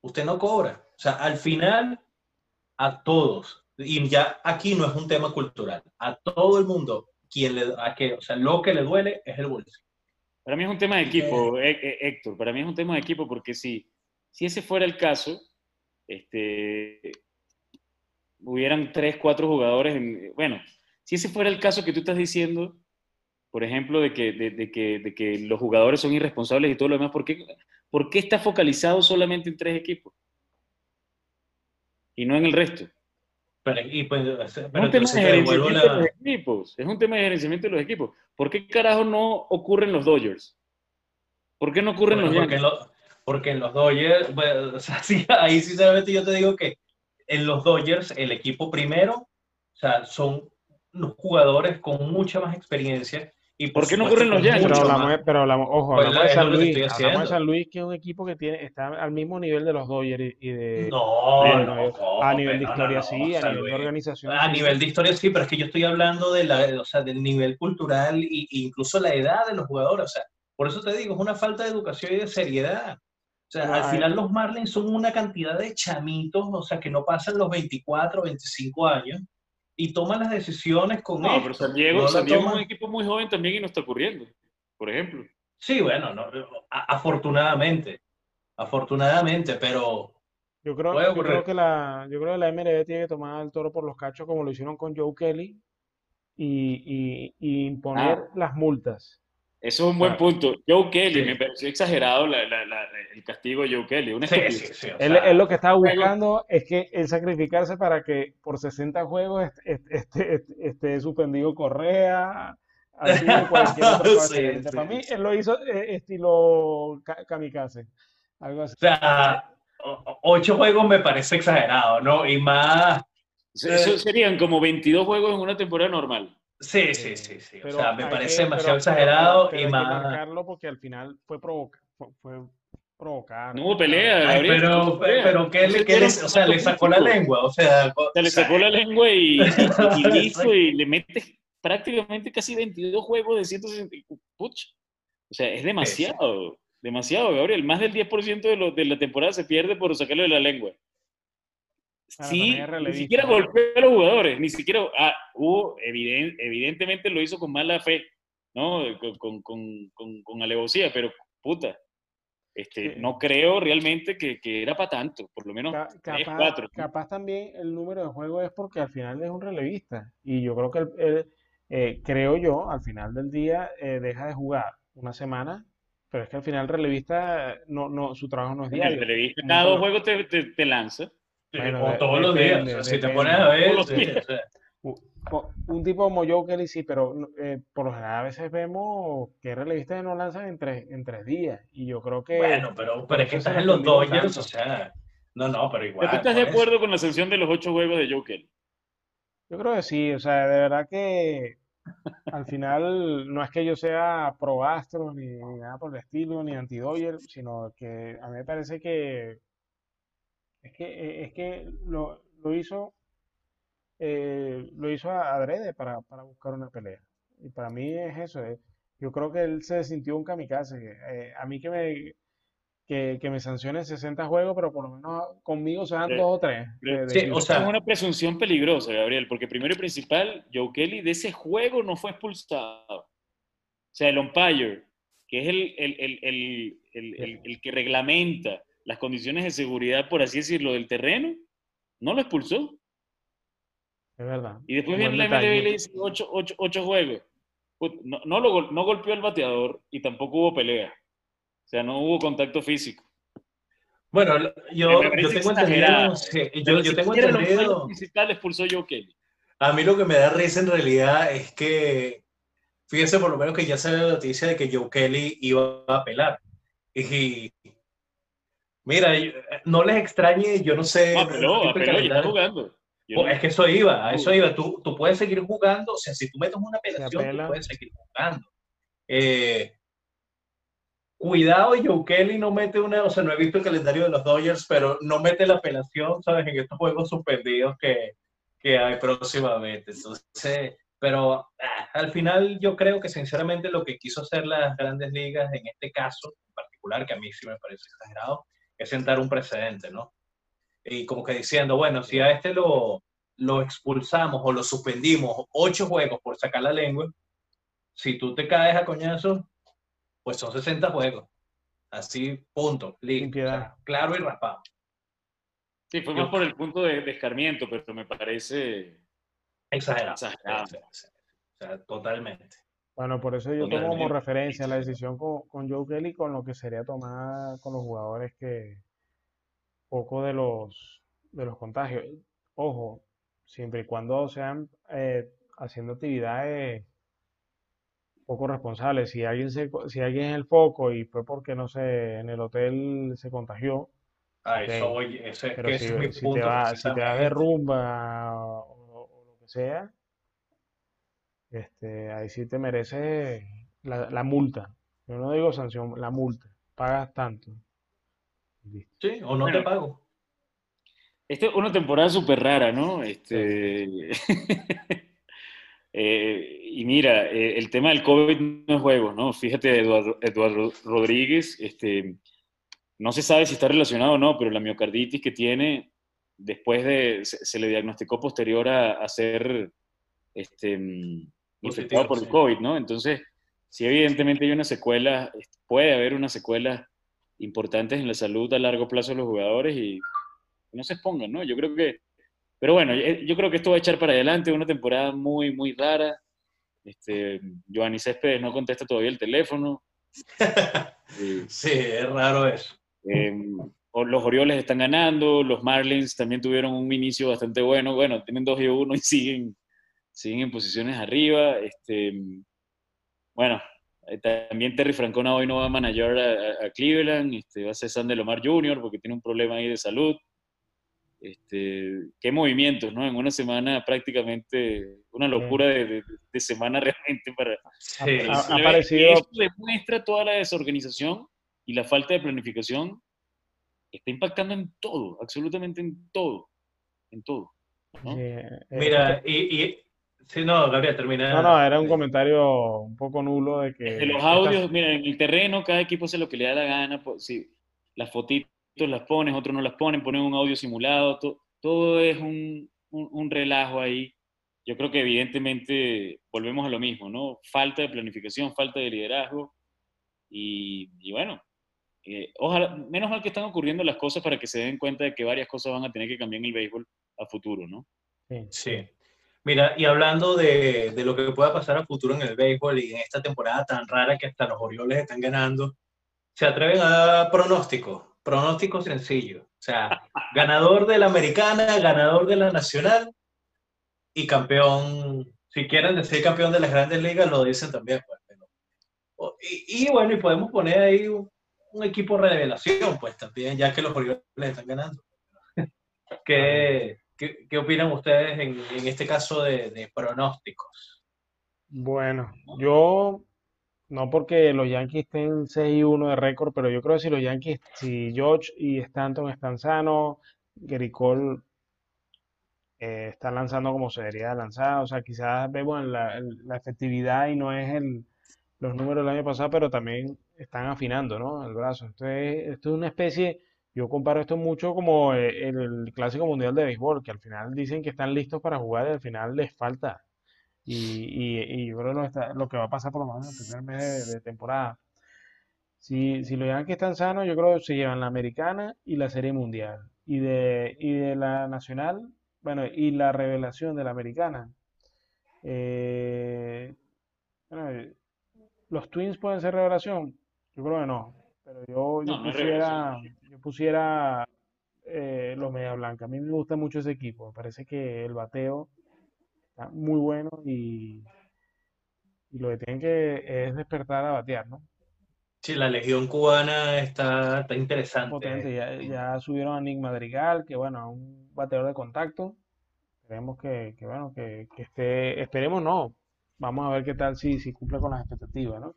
usted no cobra. O sea, al final, a todos, y ya aquí no es un tema cultural, a todo el mundo, quien le, a que, o sea, lo que le duele es el bolsillo. Para mí es un tema de equipo, Héctor, para mí es un tema de equipo porque si, si ese fuera el caso, este, hubieran tres, cuatro jugadores. bueno, si ese fuera el caso que tú estás diciendo, por ejemplo, de que, de, que, de que los jugadores son irresponsables y todo lo demás, ¿por qué, ¿por qué está focalizado solamente en tres equipos? Y no en el resto. Pero, y pues, es un tema de gerenciamiento de los equipos. Es un tema de gerenciamiento de los equipos. ¿Por qué carajo no ocurren los Dodgers? ¿Por qué no ocurren los porque, porque en los Dodgers, [laughs] o sea, sí, ahí sinceramente yo te digo que en los Dodgers el equipo primero, o sea, son los jugadores con mucha más experiencia. Y por, qué no ocurren los Yankees? Pero hablamos, pero hablamos, ojo, pues hablamos, de San Luis, hablamos de San Luis, que es un equipo que tiene, está al mismo nivel de los Dodgers y de... No, no, a nivel de historia sí, a nivel de organización A nivel de historia sí, pero es que yo estoy hablando de la, o sea, del nivel cultural e incluso la edad de los jugadores. O sea, por eso te digo, es una falta de educación y de seriedad. O sea, al final los Marlins son una cantidad de chamitos, o sea, que no pasan los 24, 25 años y toman las decisiones con no, pero San Diego, San Diego es un equipo muy joven también y no está ocurriendo, por ejemplo. Sí, bueno, no, afortunadamente, afortunadamente, pero yo creo, yo creo que la yo creo que la MLB tiene que tomar el toro por los cachos como lo hicieron con Joe Kelly y, y, y imponer ah. las multas. Eso es un buen punto. Joe Kelly, me pareció exagerado el castigo de Joe Kelly. él, lo que estaba buscando es que el sacrificarse para que por 60 juegos esté, este, suspendido Correa, así [laughs] cualquier otro Para mí, él lo hizo eh, estilo kamikaze. Algo así. O sea, ocho juegos me parece exagerado, ¿no? Y más. Eso serían como 22 juegos en una temporada normal. Sí, sí, sí, sí. o sea, me parece demasiado exagerado y más. marcarlo porque al final fue, provoca, fue, provocar. No hubo pelea, Ay, pero, pero ¿qué le, qué le, o sea, le sacó la lengua, o sea, se le sacó la lengua y, y, hizo [laughs] y le mete prácticamente casi 22 juegos de 160. Puch. O sea, es demasiado. demasiado, Gabriel. Más del 10% de, lo, de la temporada se pierde por sacarlo de la lengua. Sí, ni siquiera golpeó a los jugadores, ni siquiera ah, hubo, evidentemente lo hizo con mala fe, ¿no? Con, con, con, con alevosía, pero puta, este, No creo realmente que, que, era para tanto, por lo menos capaz, Capaz también el número de juegos es porque al final es un relevista. Y yo creo que, el, eh, creo yo, al final del día eh, deja de jugar una semana, pero es que al final el relevista, no, no, su trabajo no es diario. El relevista cada dos juegos te, te, lanza. O todos los días. si te pones a ver, un tipo como Joker sí, pero eh, por lo general a veces vemos que relevistas no lanzan en tres, en tres días. Y yo creo que. Bueno, pero, pero es que estás en los Dodgers, o sea. No, no, pero igual. ¿Tú estás de pues. acuerdo con la sanción de los ocho juegos de Joker? Yo creo que sí, o sea, de verdad que al final no es que yo sea pro Astro ni, nada por el estilo, ni anti Dodger, sino que a mí me parece que es que, es que lo, lo hizo eh, lo hizo adrede para, para, buscar una pelea. Y para mí es eso. Eh. Yo creo que él se sintió un kamikaze. Eh, a mí que me, que, que me sancione 60 juegos, pero por lo menos conmigo se dan dos o tres. sí, o sea, es una presunción peligrosa, Gabriel, porque primero y principal, Joe Kelly de ese juego no fue expulsado. O sea, el umpire, que es el, el, el, el, el que reglamenta las condiciones de seguridad, por así decirlo, del terreno, no lo expulsó. Es verdad. Y después viene la MLB y le dice ocho, ocho, ocho juegos. No, no, lo, no golpeó el bateador y tampoco hubo pelea. O sea, no hubo contacto físico. Bueno, yo, yo tengo entendido. yo, yo tengo entendido. principal expulsó Joe Kelly. A mí lo que me da risa en realidad es que, fíjense por lo menos que ya sale la noticia de que Joe Kelly iba a apelar. Y, mira, no les extrañe, yo no sé. No, apeló, apeló, y está jugando. Es que eso iba, a eso iba. Tú, tú puedes seguir jugando, o sea, si tú metes una apelación, tú puedes seguir jugando. Eh, cuidado, Joe Kelly no mete una, o sea, no he visto el calendario de los Dodgers, pero no mete la apelación, ¿sabes? En estos juegos suspendidos que, que hay próximamente. Entonces, pero ah, al final yo creo que sinceramente lo que quiso hacer las grandes ligas en este caso en particular, que a mí sí me parece exagerado, es sentar un precedente, ¿no? y como que diciendo, bueno, si a este lo, lo expulsamos o lo suspendimos ocho juegos por sacar la lengua, si tú te caes a coñazo, pues son 60 juegos. Así, punto, claro y raspado. Sí, fue más por el punto de, de escarmiento, pero me parece exagerado. exagerado. O sea, totalmente. Bueno, por eso yo tomo como referencia la decisión con, con Joe Kelly con lo que sería tomar con los jugadores que, poco de los, de los contagios. Ojo, siempre y cuando sean eh, haciendo actividades poco responsables. Si alguien, se, si alguien es el foco y fue porque, no sé, en el hotel se contagió. Ah, eso, oye, pero si, te vas si te de rumba o, lo que sea, este, ahí sí te merece la, la multa. Yo no digo sanción, la multa. Pagas tanto. Sí, o no te pago. Esta es una temporada súper rara, ¿no? Este, [laughs] eh, y mira, eh, el tema del COVID no es juego, ¿no? Fíjate, Eduardo, Eduardo, Rodríguez, este, no se sabe si está relacionado o no, pero la miocarditis que tiene, después de, se, le diagnosticó posterior a, ser este, infectado por el COVID, ¿no? Entonces, sí, evidentemente hay una secuela, puede haber una secuela importantes en la salud a largo plazo de los jugadores y no se expongan, ¿no? Yo creo que, pero bueno, eh, yo creo que esto va a echar para adelante una temporada muy, muy rara. Este, Giovanni Céspedes no contesta todavía el teléfono. [laughs] sí, es raro eso. Em, los Orioles están ganando, los Marlins también tuvieron un inicio bastante bueno. Bueno, tienen 2 y 1 y siguen, siguen en posiciones arriba. Este, bueno, eh, también Terry Francona hoy no va a manager a, Cleveland, este, va a ser Sander Lomar Jr. porque tiene un problema ahí de salud. Este, qué movimientos, ¿no? En una semana prácticamente, una locura de, semana [laughs] realmente para... Sí. Ha, aparecido... Eso demuestra toda la desorganización y la falta de planificación. Está impactando en todo, absolutamente en todo, en todo. Eh, Mira, y, Sí, no, Gabriel, termina. No, no, era un comentario un poco nulo de que. De los audios, mira, en el terreno cada equipo hace lo que le da la gana. Pues, si las fotitos las pones, otros no las ponen, ponen un audio simulado, todo es un, un, relajo ahí. Yo creo que evidentemente volvemos a lo mismo, ¿no? Falta de planificación, falta de liderazgo. Y, y bueno, eh, ojalá, menos mal que están ocurriendo las cosas para que se den cuenta de que varias cosas van a tener que cambiar en el béisbol a futuro, ¿no? Sí. Mira, y hablando de, de, lo que pueda pasar a futuro en el béisbol y en esta temporada tan rara que hasta los Orioles están ganando, ¿se atreven a dar pronóstico? Pronóstico sencillo. O sea, ganador de la americana, ganador de la nacional y campeón. Si quieren decir campeón de las grandes ligas, lo dicen también. Pues, y, y, bueno, y podemos poner ahí un, un, equipo revelación, pues también, ya que los Orioles están ganando. ¿Qué, ¿Qué, opinan ustedes en, este caso de, pronósticos? Bueno, yo no porque los Yankees estén 6 y 1 de récord, pero yo creo que si los Yankees, si George y Stanton están sanos, Gary Cole eh, está lanzando como se debería lanzar, o sea, quizás vemos la, la efectividad y no es el, los números del año pasado, pero también están afinando, ¿no? El brazo. Entonces, esto es una especie yo comparo esto mucho como eh, el, Clásico Mundial de Béisbol, que al final dicen que están listos para jugar y al final les falta. Y, y, yo creo lo, lo, que va a pasar por lo menos en el primer mes de, temporada. Si, si lo que están sanos, yo creo que se llevan la americana y la serie mundial. Y de, y de la nacional, bueno, y la revelación de la americana. Eh, bueno, ¿Los Twins pueden ser revelación? Yo creo que no. Pero yo, yo pusiera eh, los Media Blanca. A mí me gusta mucho ese equipo. Me parece que el bateo está muy bueno y, y lo que tienen que es despertar a batear, ¿no? Sí, la Legión Cubana está, está interesante. Potente. Ya, ya, subieron a Nick Madrigal, que bueno, un bateador de contacto. Esperemos que, que bueno, que, que, esté, esperemos no. Vamos a ver qué tal si, si cumple con las expectativas, ¿no?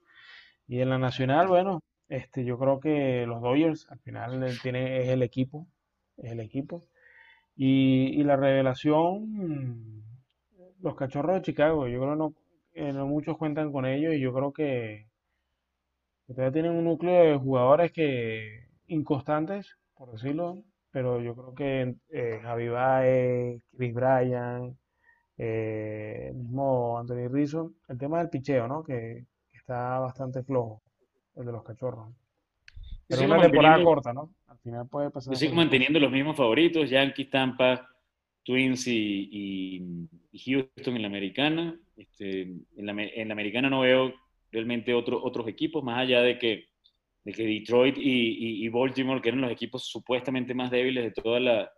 Y en la nacional, bueno, este, yo creo que los Dodgers al final tiene, es el equipo, es el equipo. Y, y la revelación, los cachorros de Chicago, yo creo que no, eh, no muchos cuentan con ellos y yo creo que, todavía tienen un núcleo de jugadores que inconstantes, por decirlo, pero yo creo que eh, Javi Baez, Chris Bryan, eh, el mismo Anthony Rizzo, el tema del picheo, ¿no? Que, que está bastante flojo el de los cachorros. Pero una temporada corta, ¿no? Al final puede pasar. Yo sigo manteniendo los mismos favoritos, Yankees, Tampa, Twins y, Houston en la americana. Este, en, la, en, la, americana no veo realmente otro, otros equipos, más allá de que, de que Detroit y, y, Baltimore, que eran los equipos supuestamente más débiles de toda la,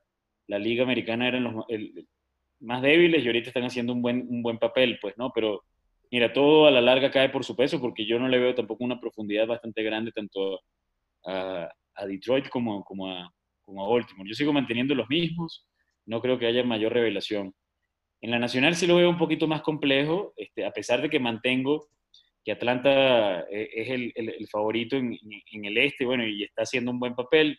la liga americana, eran los el, más débiles y ahorita están haciendo un buen, un buen papel, pues, ¿no? Pero mira, todo a la larga cae por su peso porque yo no le veo tampoco una profundidad bastante grande tanto a, a Detroit como, como, a, como a Baltimore. Yo sigo manteniendo los mismos, no creo que haya mayor revelación. En la Nacional sí lo veo un poquito más complejo, este, a pesar de que mantengo que Atlanta eh, es el, el, el favorito en, en, el este, bueno, y está haciendo un buen papel.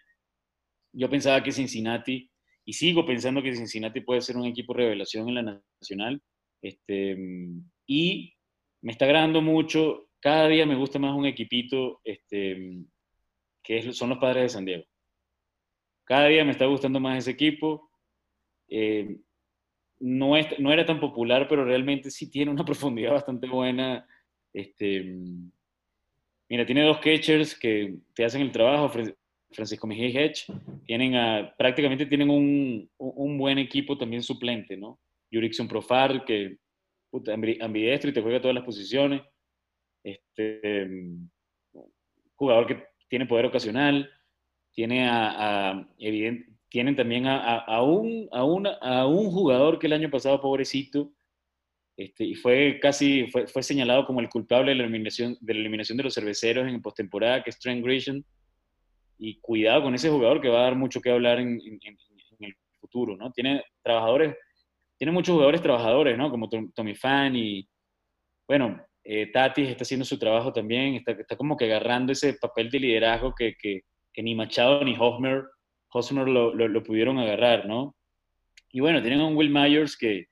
Yo pensaba que Cincinnati, y sigo pensando que Cincinnati puede ser un equipo revelación en la Nacional, este, y me está agradando mucho. Cada día me gusta más un equipito este, que son los padres de San Diego. Cada día me está gustando más ese equipo. Eh, no, es, no era tan popular, pero realmente sí tiene una [laughs] profundidad bastante buena. Este, mira, tiene dos catchers que te hacen el trabajo, Francisco Mejía y Hedge. Tienen prácticamente tienen un, un, buen equipo también suplente, ¿no? Jurickson Profar, que puta, ambidestro y te juega todas las posiciones. Este, jugador que tiene poder ocasional, tiene a, a evidente, tienen también a, a, un, a, una, a un jugador que el año pasado, pobrecito, este, y fue casi, fue, fue, señalado como el culpable de la eliminación de, la eliminación de los cerveceros en postemporada, que es Trent Grisham, y cuidado con ese jugador que va a dar mucho que hablar en, en el futuro, ¿no? Tiene trabajadores tiene muchos jugadores trabajadores, ¿no? Como Tommy Fan y, bueno, eh, Tatis está haciendo su trabajo también, está, está como que agarrando ese papel de liderazgo que, que, que ni Machado ni Hosmer, Hosmer lo, lo, lo, pudieron agarrar, ¿no? Y bueno, tienen a un Will Myers que,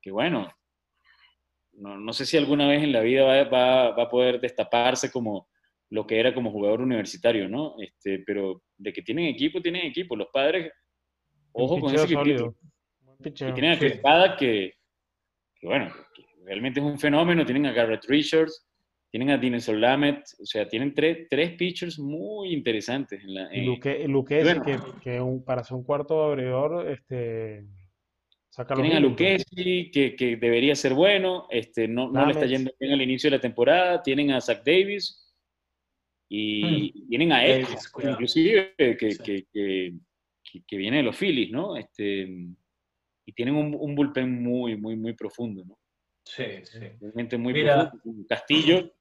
que bueno, no, sé si alguna vez en la vida va, va, a poder destaparse como lo que era como jugador universitario, ¿no? Este, pero de que tienen equipo, tienen equipo. Los padres, ojo con ese Y tienen a Crispada que, que, bueno, realmente es un fenómeno. Tienen a Garrett Richards, tienen a Dines Lamet, o sea, tienen tres, tres pitchers muy interesantes. En la, Luque, Luque que, que para ser un cuarto abridor, este, tienen a Lucchesi, que, que, debería ser bueno, este, no, no le está yendo bien al inicio de la temporada. Tienen a Zach Davis y hmm. tienen a Echo, inclusive, que, que, que, viene de los Phillies, ¿no? Este, y tienen un, un, bullpen muy, muy, muy profundo, ¿no? Sí, sí. Realmente muy profundo. Castillo,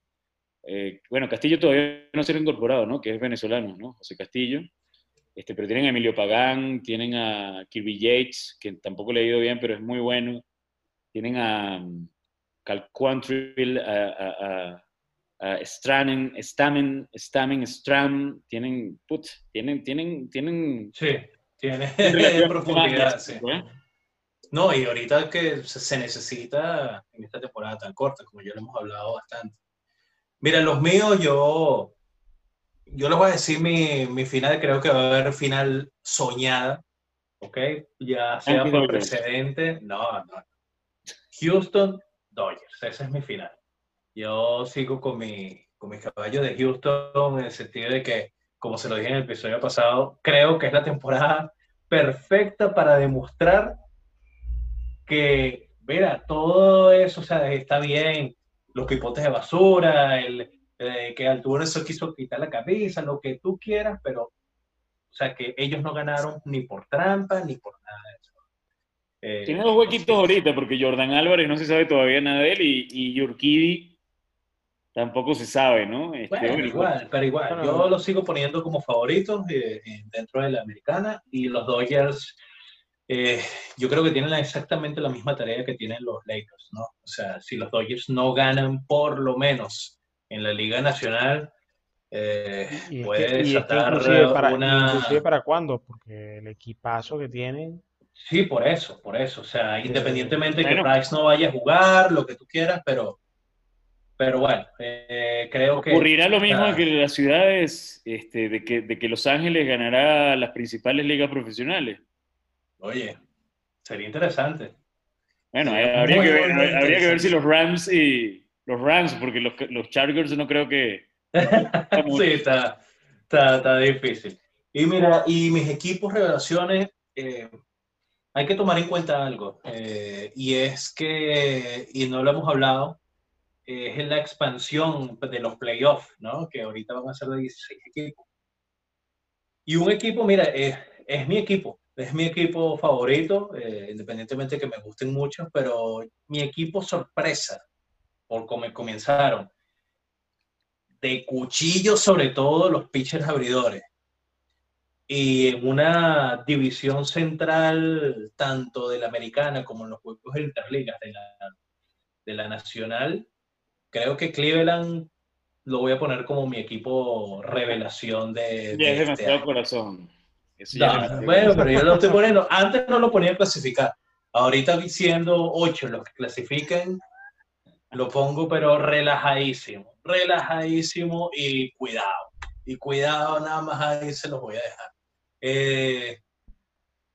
eh, bueno, Castillo todavía no se ha incorporado, ¿no? Que es venezolano, ¿no? José Castillo. Este, pero tienen a Emilio Pagán, tienen a Kirby Yates, que tampoco le ha ido bien, pero es muy bueno. Tienen a um, Cal Quantrill, a, a, a, Stamen, Stamen, Stram, tienen, put, tienen, tienen, tienen... Sí, tienen [laughs] [laughs] profundidad, sí. No, y ahorita que se necesita en esta temporada tan corta, como ya lo hemos hablado bastante. Mira, los míos yo yo les voy a decir mi, mi, final, creo que va a haber final soñada, ¿ok? Ya sea por precedente, no, no. Houston, Dodgers, ese es mi final. Yo sigo con mi, con mi caballo de Houston en el sentido de que, como se lo dije en el episodio pasado, creo que es la temporada perfecta para demostrar que, mira, todo eso, o sea, está bien, los pipotes de basura, el, eh, que Altuve se quiso quitar la cabeza, lo que tú quieras, pero, o sea, que ellos no ganaron ni por trampa ni por nada de eso. Eh, Tiene dos huequitos ahorita, porque Jordan Álvarez no se sabe todavía nada de él y, y Yurkidi tampoco se sabe, ¿no? Este, bueno, igual, pero igual, yo los sigo poniendo como favoritos eh, dentro de la americana y los Dodgers. Yo creo que tienen exactamente la misma tarea que tienen los Lakers, ¿no? O sea, si los Dodgers no ganan por lo menos en la Liga Nacional eh, puede desatar para, una... Inclusive para cuándo, porque el equipazo que tienen... Sí, por eso, por eso. O sea, independientemente de que Price no vaya a jugar, lo que tú quieras, pero, pero bueno, eh, creo que... Ocurrirá lo mismo que las ciudades, este, de, que, de que Los Ángeles ganará las principales ligas profesionales. Oye, sería interesante. Bueno, habría, que ver, habría que ver si los Rams y, los Rams, porque los, los Chargers no creo que... [laughs] sí, está, está, difícil. Y mira, y mis equipos revelaciones, eh, hay que tomar en cuenta algo, eh, y es que, y no lo hemos hablado, es la expansión de los playoffs, ¿no? Que ahorita van a ser de 16 equipos. Y un equipo, mira, es, es mi equipo, es mi equipo favorito, eh, independientemente de que me gusten mucho, pero mi equipo sorpresa por cómo comenzaron. De cuchillo, sobre todo, los pitchers abridores. Y en una división central, tanto de la americana como en los juegos de interligas de la, de la nacional, creo que Cleveland lo voy a poner como mi equipo revelación de. Ya es este demasiado corazón. Bueno, pero yo lo estoy poniendo. Antes no lo ponía a clasificar. Ahorita siendo ocho los que clasifiquen, lo pongo pero relajadísimo, relajadísimo y cuidado. Y cuidado, nada más ahí se los voy a dejar. Eh,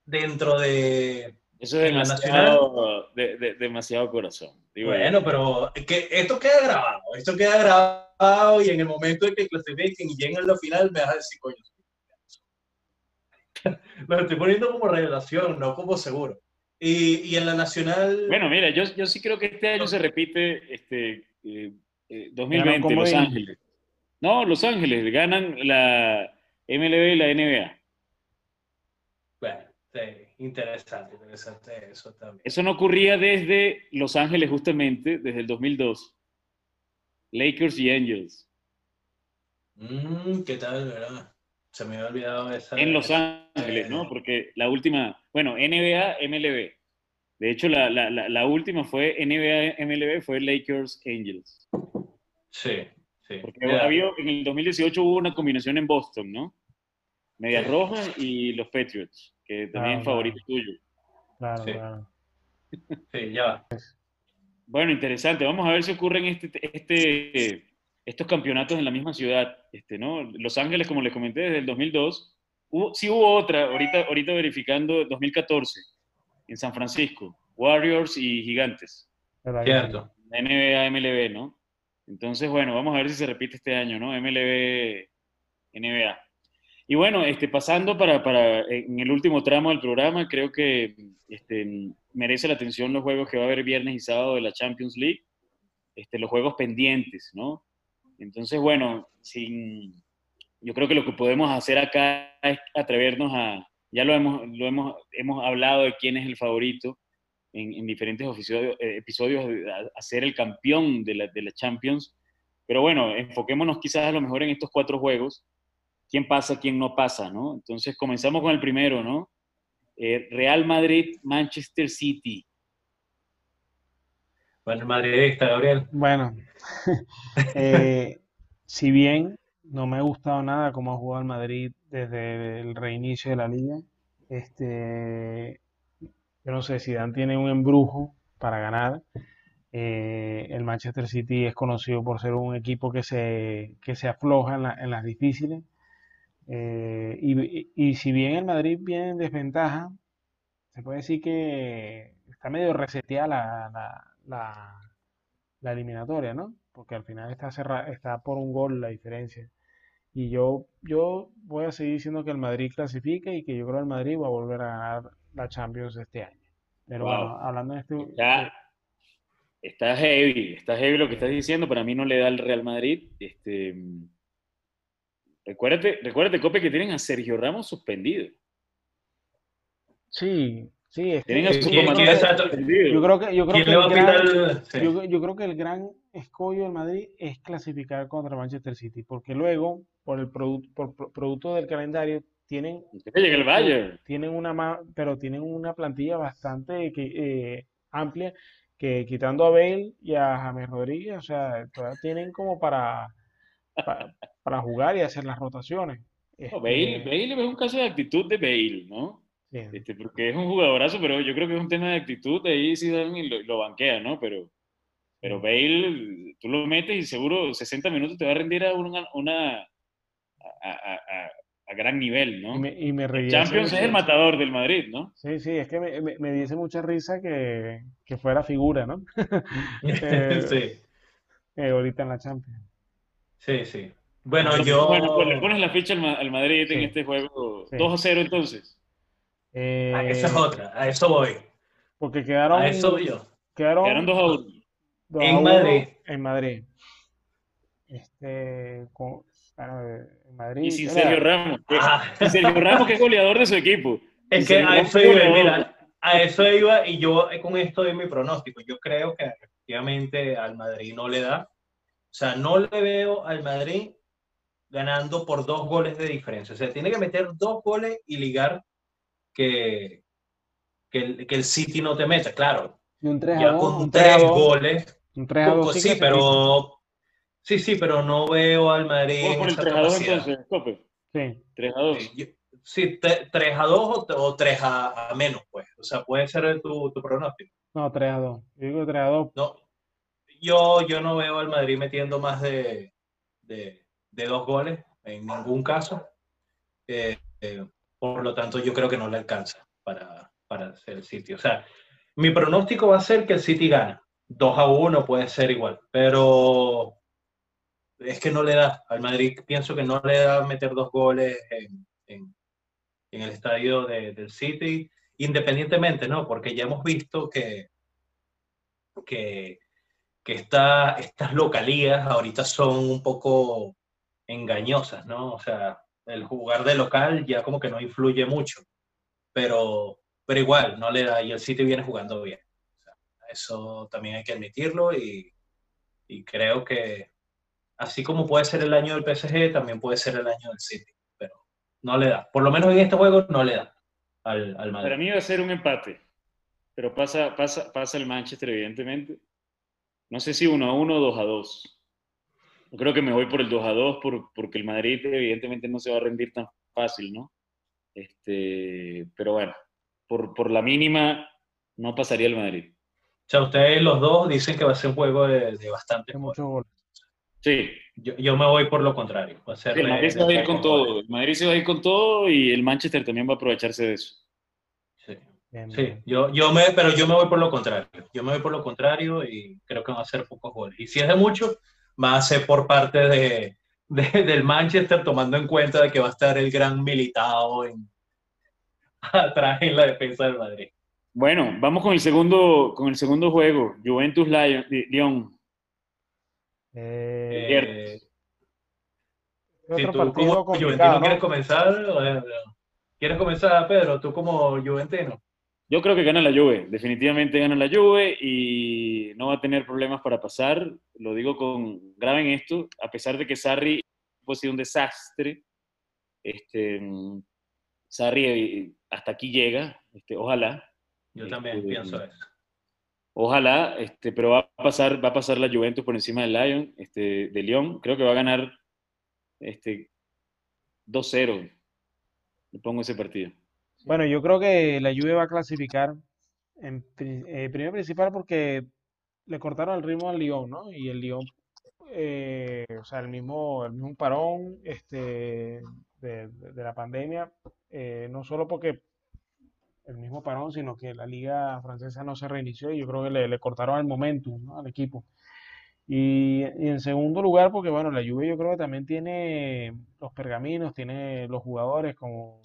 dentro de... Eso es demasiado, de, demasiado corazón. bueno, pero que esto queda grabado, esto queda grabado y en el momento en que clasifiquen y lleguen a la final me vas a decir, coño, [laughs] lo estoy poniendo como revelación, no como seguro. Y, y, en la nacional. Bueno, mira, yo, yo sí creo que este año se repite este, 2020, eh, eh, Los Ángeles. No, Los Ángeles ganan la MLB y la NBA. Bueno, sí, interesante, interesante eso también. Eso no ocurría desde Los Ángeles, justamente, desde el 2002. Lakers y Angels. Mm, ¿Qué tal, verdad? Se me había olvidado esa. En Los Ángeles, ¿no? Porque la última, bueno, NBA, MLB. De hecho, la, la, la, última fue NBA, MLB, fue Lakers Angels. Sí, sí. Porque había, en el 2018 hubo una combinación en Boston, ¿no? Medias Rojas y los Patriots, que también es favorito tuyo. Claro, claro. Sí, ya va. Bueno, interesante. Vamos a ver si ocurren este, este, estos campeonatos en la misma ciudad. Este, ¿no? Los Ángeles, como les comenté, desde el 2002. Hubo, sí hubo otra, ahorita, ahorita verificando, 2014, en San Francisco. Warriors y Gigantes. Cierto. NBA, MLB, ¿no? Entonces, bueno, vamos a ver si se repite este año, ¿no? MLB, NBA. Y bueno, este, pasando para, para, en el último tramo del programa, creo que este, merece la atención los juegos que va a haber viernes y sábado de la Champions League, este, los juegos pendientes, ¿no? Entonces, bueno, yo creo que lo que podemos hacer acá es atrevernos a, ya lo hemos, lo hemos, hemos hablado de quién es el favorito en, en diferentes episodios, eh, episodios a, ser el campeón de la, de la Champions, pero bueno, enfoquémonos quizás a lo mejor en estos cuatro juegos quién pasa, quién no pasa, ¿no? Entonces comenzamos con el primero, ¿no? Eh, Real Madrid, Manchester City. Bueno, el madridista, Gabriel. Bueno, [laughs] eh, si bien no me ha gustado nada cómo ha jugado el Madrid desde el reinicio de la liga, este, yo no sé si Dan tiene un embrujo para ganar. Eh, el Manchester City es conocido por ser un equipo que se, que se afloja en las difíciles eh, y, si bien el Madrid viene en desventaja, se puede decir que está medio reseteada la, la, la, eliminatoria, ¿no? Porque al final está, está por un gol la diferencia. Y yo, yo voy a seguir diciendo que el Madrid clasifica y que yo creo que el Madrid va a volver a ganar la Champions este año. Pero bueno, hablando de esto... Está, está heavy, está heavy lo que estás diciendo. Para mí no le da el Real Madrid. Este, Recuérdate, recuérdate, Cope, que tienen a Sergio Ramos suspendido. Sí, sí, es tienen a su suspendido. Yo creo que, yo creo que el gran, yo, yo, creo que el gran escollo del Madrid es clasificar contra Manchester City, porque luego, por el producto, por producto del calendario, tienen, el Bayern. tienen una pero tienen una plantilla bastante eh, amplia que quitando a Bale y a James Rodríguez, o sea, todavía tienen como para para, jugar y hacer las rotaciones. No, Bale, este Bale, es un caso de actitud de Bale, ¿no? Este, porque es un jugadorazo, pero yo creo que es un tema de actitud, de ahí sí lo, lo banquea, ¿no? Pero, pero Bale, tú lo metes y seguro 60 minutos te va a rendir a una, una a, a, a, gran nivel, ¿no? Y me, Champions es el matador del Madrid, ¿no? Sí, sí, es que me, me, me dice mucha risa que, que fuera figura, ¿no? [laughs] eh, sí. Eh, ahorita en la Champions. Sí, sí. Bueno, yo. Bueno, pues le pones la ficha al, Madrid en este juego. 2 a 0 entonces. Eh... Ah, esa es otra, a eso voy. Porque quedaron. A eso voy yo. Quedaron, quedaron 2 a 1. En Madrid. En Madrid. Este. Con, bueno, en Madrid. Y sin Sergio Ramos. Ah. [laughs] Sergio Ramos, que es goleador de su equipo. Es que a eso iba, mira, a eso iba y yo con esto doy mi pronóstico. Yo creo que efectivamente al Madrid no le da o sea, no le veo al Madrid ganando por dos goles de diferencia. O sea, tiene que meter dos goles y ligar que, que, el, que el City no te meta, claro. Y un 3 ya con un tres goles. Un 3 a 2 sí, sí pero sí, sí, pero no veo al Madrid. por el 3 a 2 entonces, Cope. Sí. 3 a 2. Sí, 3 a 2 o 3 a, a, menos, pues. O sea, puede ser tu, tu pronóstico. No, 3 a 2. Yo digo 3 a 2. No, yo, yo no veo al Madrid metiendo más de, de, de dos goles en ningún caso. Eh, eh, por lo tanto, yo creo que no le alcanza para, para hacer el City. O sea, mi pronóstico va a ser que el City gana. 2 a 1 puede ser igual, pero es que no le da. Al Madrid pienso que no le da meter dos goles en, en, en el estadio de, del City, independientemente, ¿no? Porque ya hemos visto que, que que estas localías ahorita son un poco engañosas, ¿no? O sea, el jugar de local ya como que no influye mucho, pero, pero igual, no le da, y el City viene jugando bien. Eso también hay que admitirlo y, y, creo que así como puede ser el año del PSG, también puede ser el año del City, pero no le da. Por lo menos en este juego no le da al, al Madrid. Para mí va a ser un empate, pero pasa, pasa, pasa el Manchester, evidentemente no sé si 1 a 1 o 2 a 2. Yo creo que me voy por el 2 a 2 por, porque el Madrid evidentemente no se va a rendir tan fácil, ¿no? Este, pero bueno, por, por la mínima no pasaría el Madrid. O sea, ustedes los dos dicen que va a ser un juego de, de bastante muchos goles. Sí. Yo, yo, me voy por lo contrario. Va a ser el Madrid se va a ir con todo. El Madrid se va a ir con todo y el Manchester también va a aprovecharse de eso. Sí. sí, yo, yo me, pero yo me voy por lo contrario. Yo me voy por lo contrario y creo que va a ser pocos goles. Y si es de mucho, va a ser por parte de, de, del Manchester, tomando en cuenta de que va a estar el gran militado en, [laughs] atrás en la defensa del Madrid. Bueno, vamos con el segundo, con el segundo juego, Juventus Lyon. Eh, si tú como Juventino quieres comenzar, ¿quieres comenzar, Pedro? Tú como Juventino. Yo creo que gana la Juve, definitivamente gana la Juve y no va a tener problemas para pasar. Lo digo con, graben esto, a pesar de que Sarri ha sido un desastre, este, Sarri eh, hasta aquí llega, este, ojalá. Yo también este, pienso eso. Ojalá, este, pero va a pasar, va a pasar la Juventus por encima del Lyon, este, de Lyon. Creo que va a ganar este, 2-0. Le pongo ese partido. Bueno, yo creo que la Juve va a clasificar en eh, primero principal porque le cortaron el ritmo al Lyon, ¿no? Y el Lyon, eh, o sea, el mismo, el mismo parón este, de, la pandemia, eh, no solo porque el mismo parón, sino que la liga francesa no se reinició y yo creo que le, cortaron el momentum al equipo. Y, en segundo lugar, porque bueno, la Juve yo creo que también tiene los pergaminos, tiene los jugadores como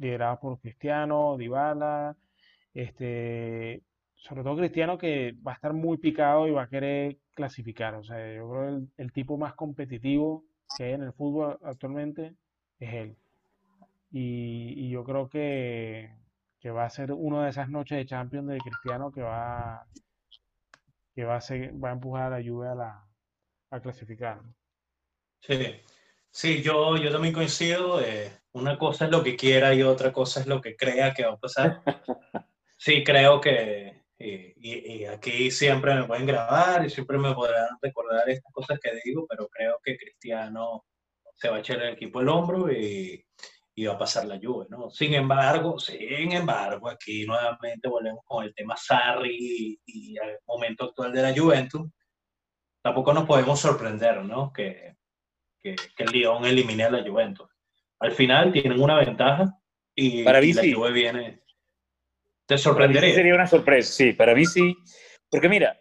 liderados por Cristiano, Dybala, este, sobre todo Cristiano que va a estar muy picado y va a querer clasificar. O sea, yo creo que el, tipo más competitivo que hay en el fútbol actualmente es él. Y, yo creo que, que va a ser una de esas noches de Champions de Cristiano que va, que va, a, va a empujar a la Juve a, la, a clasificar. Sí, sí yo, yo también coincido. Eh, una cosa es lo que quiera y otra cosa es lo que crea que va a pasar. [laughs] Sí, creo que, y, y, aquí siempre me pueden grabar y siempre me podrán recordar estas cosas que digo, pero creo que Cristiano se va a echar el equipo el hombro y, iba a pasar la lluvia, ¿no? Sin embargo, sin embargo, aquí nuevamente volvemos con el tema Sarri y, el momento actual de la Juventus. Tampoco nos podemos sorprender, ¿no? Que, que, que el Lyon elimine a la Juventus. Al final tienen una ventaja y, para mí la sí. Juve viene. ¿Te sorprendería? sería una sorpresa, sí, para mí sí. Porque mira,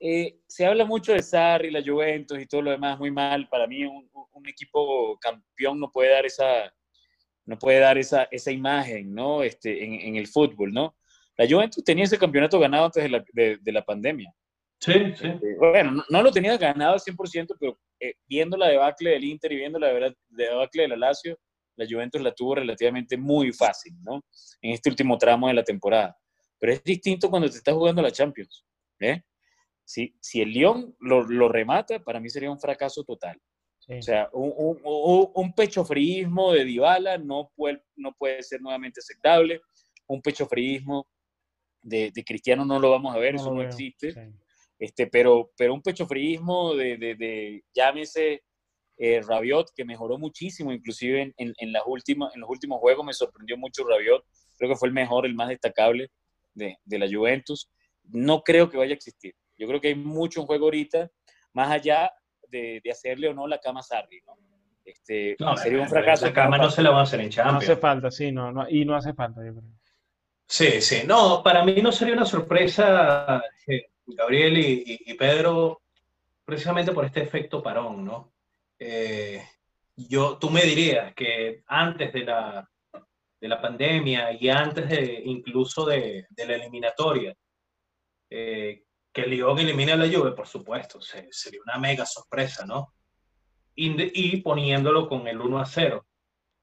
eh, se habla mucho de Sarri, la Juventus y todo lo demás muy mal. Para mí un, un equipo campeón no puede dar esa, no puede dar esa, esa imagen, ¿no? Este, en, en, el fútbol, ¿no? La Juventus tenía ese campeonato ganado antes de la, de, de la pandemia. Sí, sí. Este, bueno, no, no, lo tenía ganado al 100%, pero eh, viendo la debacle del Inter y viendo la debacle de la Lazio, la Juventus la tuvo relativamente muy fácil, ¿no? En este último tramo de la temporada. Pero es distinto cuando te estás jugando la Champions, ¿eh? Si, si el Lyon lo, lo remata, para mí sería un fracaso total. Sí. O sea, un, un, de Dybala no puede, no puede ser nuevamente aceptable. Un pecho fríismo de, de Cristiano no lo vamos a ver, no eso no existe. Sí. Este, pero, pero un pecho fríismo de, de, de llámese eh, Rabiot, que mejoró muchísimo, inclusive en, en, en, las últimas, en los últimos juegos me sorprendió mucho Rabiot. Creo que fue el mejor, el más destacable de, de la Juventus. No creo que vaya a existir. Yo creo que hay mucho en juego ahorita, más allá de, de, hacerle o no la cama a Sarri, ¿no? Este, no, sería un fracaso. La cama no se la va a hacer en Champions. No hace falta, sí, no, no, y no hace falta, yo creo. Sí, sí, no, para mí no sería una sorpresa, eh, Gabriel y, Pedro, precisamente por este efecto parón, ¿no? Eh, yo, tú me dirías que antes de la, de la pandemia y antes de incluso de, la eliminatoria, eh, que el Lyon elimine a la Juve, por supuesto, se, sería una mega sorpresa, ¿no? Y, y, poniéndolo con el 1 a 0.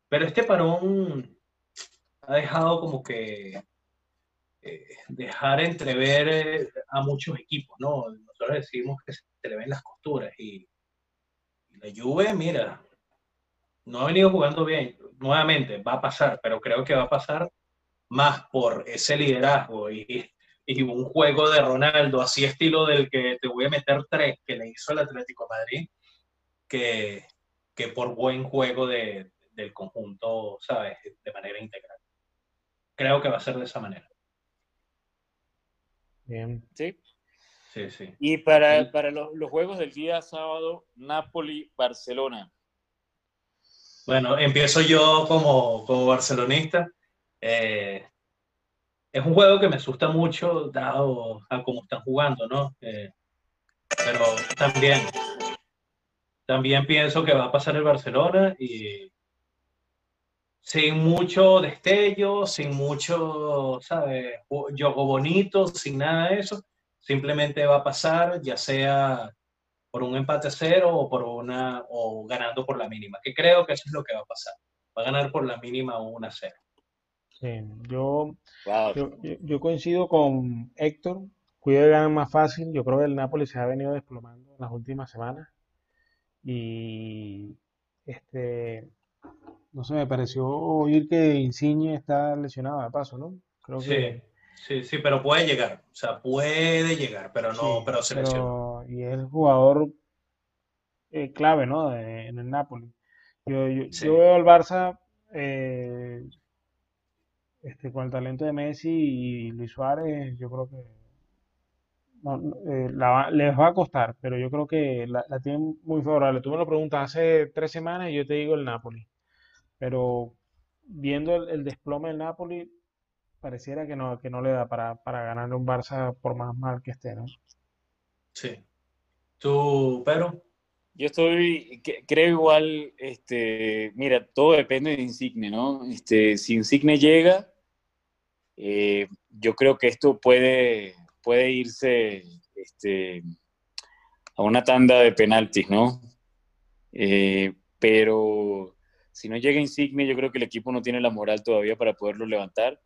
Pero este parón ha dejado como que dejar entrever eh, a muchos equipos, ¿no? Nosotros decimos que se le ven las costuras y, y la Juve, mira, no ha venido jugando bien. Nuevamente, va a pasar, pero creo que va a pasar más por ese liderazgo y, y un juego de Ronaldo, así estilo del que te voy a meter tres que le hizo el Atlético Madrid, que, que por buen juego de, del conjunto, ¿sabes? De manera integral. Creo que va a ser de esa manera. Bien. Sí, Sí, sí. Y para, para los, los, juegos del día sábado, Napoli-Barcelona. Bueno, empiezo yo como, como barcelonista. Eh, es un juego que me asusta mucho, dado a cómo están jugando, ¿no? Eh, pero también, también pienso que va a pasar el Barcelona y sin mucho destello, sin mucho, ¿sabes? Juego bonito, sin nada de eso. Simplemente va a pasar, ya sea por un empate a cero o por una o ganando por la mínima, que creo que eso es lo que va a pasar. Va a ganar por la mínima o 1 a 0. Sí, yo, yo, coincido con Héctor. Cuidado ganar más fácil. Yo creo que el Napoli se ha venido desplomando en las últimas semanas. Y este no sé, me pareció oír que Insigne está lesionado de paso, ¿no? Creo sí, que... sí, sí, pero puede llegar. O sea, puede llegar, pero no, pero se Y es el jugador eh, clave, ¿no? en el Napoli. Yo, yo, veo al Barça eh, este, con el talento de Messi y Luis Suárez, yo creo que eh, les va a costar, pero yo creo que la, la, tienen muy favorable. Tú me lo preguntas hace tres semanas y yo te digo el Napoli. Pero viendo el, desplome del Napoli, pareciera que no, que no le da para, para ganar un Barça por más mal que esté, ¿no? Sí. ¿Tú, Pedro? Yo estoy, creo igual, este, mira, todo depende de Insigne, ¿no? Este, si Insigne llega, eh, yo creo que esto puede, puede irse este, a una tanda de penaltis, ¿no? Eh, pero si no llega Insigne, yo creo que el equipo no tiene la moral todavía para poderlo levantar.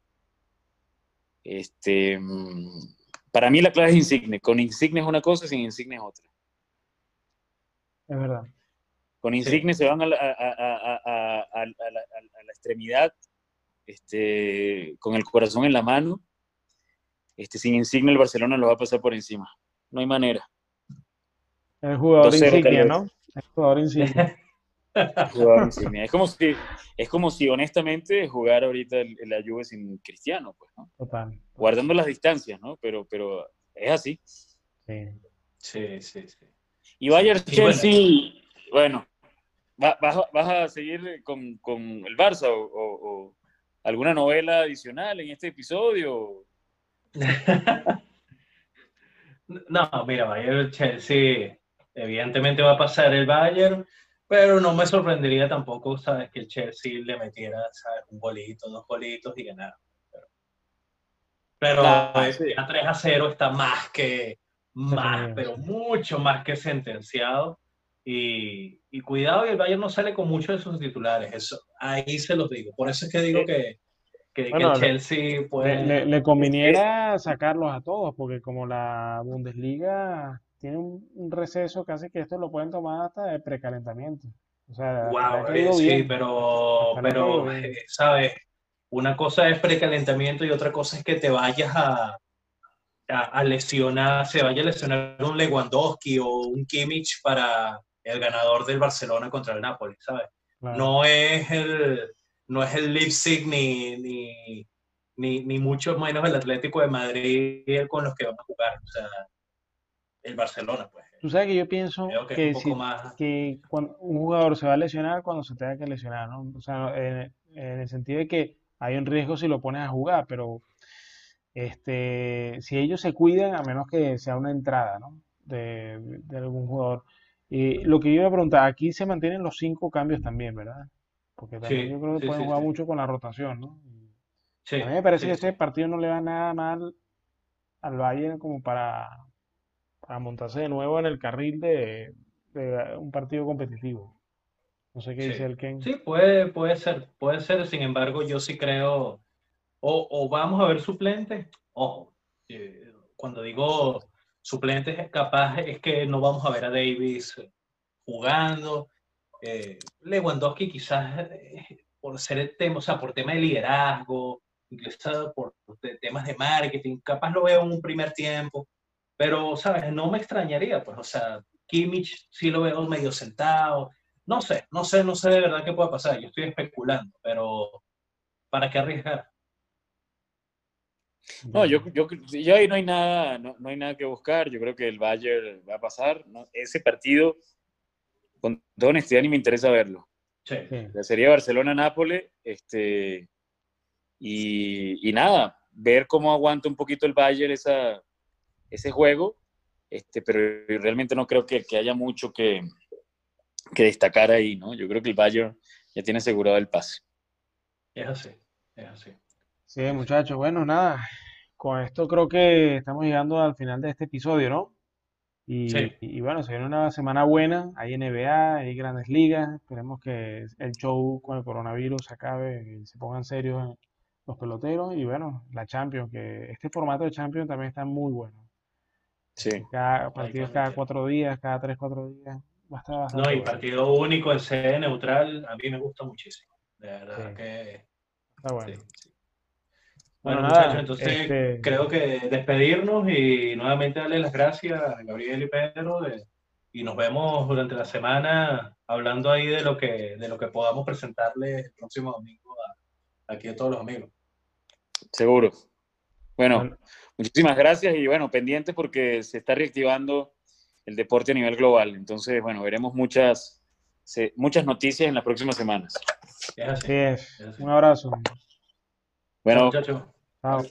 Este, mm, para mí la clave es Insigne. Con Insigne es una cosa, sin Insigne es otra. Es verdad. Con Insigne se van a la, a, la, extremidad, este, con el corazón en la mano. Este, sin Insigne el Barcelona lo va a pasar por encima. No hay manera. El jugador insignia, ¿no? El jugador [laughs] [laughs] insignia. es como si, es como si honestamente jugar ahorita la Juve sin Cristiano, pues, ¿no? Total. Guardando las distancias, ¿no? Pero, pero es así. Sí, sí, sí. Y Bayern Chelsea, bueno, ¿vas, a seguir con, el Barça o, alguna novela adicional en este episodio? [laughs] no, mira, Bayern Chelsea, evidentemente va a pasar el Bayern, pero no me sorprendería tampoco, ¿sabes? Que el Chelsea le metiera, ¿sabes? Un bolito, dos bolitos y ganara. Pero, a 3 a 0 está más que, más, pero mucho más que sentenciado. Y, y, cuidado, y el Bayern no sale con muchos de sus titulares. Eso, ahí se los digo. Por eso es que digo que, que, el Chelsea puede. Le, le, conviniera sacarlos a todos, porque como la Bundesliga tiene un, receso casi que esto lo pueden tomar hasta de precalentamiento. O sea, wow, sí, pero, pero eh, ¿sabes? Una cosa es precalentamiento y otra cosa es que te vayas a, a, lesionar, se vaya a lesionar un Lewandowski o un Kimmich para el ganador del Barcelona contra el Napoli, ¿sabes? No es el no es el Leipzig ni, ni, ni, ni, mucho menos el Atlético de Madrid con los que vamos a jugar. O sea, el Barcelona, pues. Tú sabes que yo pienso que, que, cuando un jugador se va a lesionar cuando se tenga que lesionar, ¿no? O sea, en, en el sentido de que hay un riesgo si lo pones a jugar, pero este, si ellos se cuidan, a menos que sea una entrada ¿no? de, de algún jugador. Y lo que yo iba a preguntar, aquí se mantienen los cinco cambios también, ¿verdad? Porque también yo creo que pueden jugar mucho con la rotación, ¿no? a mí me parece que este partido no le va nada mal al Bayern como para, para montarse de nuevo en el carril de, de un partido competitivo. No sé qué dice el Ken. Sí, puede, puede ser, puede ser. Sin embargo, yo sí creo o, vamos a ver suplentes, ojo, eh, cuando digo suplentes capaz es que no vamos a ver a Davis jugando, eh, Lewandowski quizás eh, por ser el tema, o sea, por tema de liderazgo, incluso por, temas de marketing, capaz lo veo en un primer tiempo, pero, ¿sabes? No me extrañaría, pues, o sea, Kimmich sí lo veo medio sentado, no sé, no sé, no sé de verdad qué puede pasar, yo estoy especulando, pero ¿para qué arriesgar? No, yo, yo, yo ahí no hay nada, no, no, hay nada que buscar. Yo creo que el Bayern va a pasar. ¿no? Ese partido, con toda honestidad, ni me interesa verlo. Sí. La serie Barcelona-Nápoles, este, y, y, nada, ver cómo aguanta un poquito el Bayern esa, ese juego, este, pero realmente no creo que, que haya mucho que, que, destacar ahí, ¿no? Yo creo que el Bayern ya tiene asegurado el pase. Es así, es así. Sí, muchachos, bueno, nada, con esto creo que estamos llegando al final de este episodio, ¿no? Y, y bueno, se viene una semana buena, hay NBA, hay grandes ligas, esperemos que el show con el coronavirus acabe, y se pongan serios los peloteros y bueno, la Champions, que este formato de Champions también está muy bueno. Sí. Cada partido cada cuatro días, cada tres, cuatro días. no, y partido único en sede neutral, a mí me gusta muchísimo. De verdad que... Está bueno. Bueno, muchachos, entonces este creo que despedirnos y nuevamente darle las gracias a Gabriel y Pedro y nos vemos durante la semana hablando ahí de lo que, de lo que podamos presentarles el próximo domingo aquí a todos los amigos. Seguro. Bueno, muchísimas gracias y bueno, pendiente porque se está reactivando el deporte a nivel global. Entonces, bueno, veremos muchas, muchas noticias en las próximas semanas. Así es. Un abrazo. Bueno, chao. chao.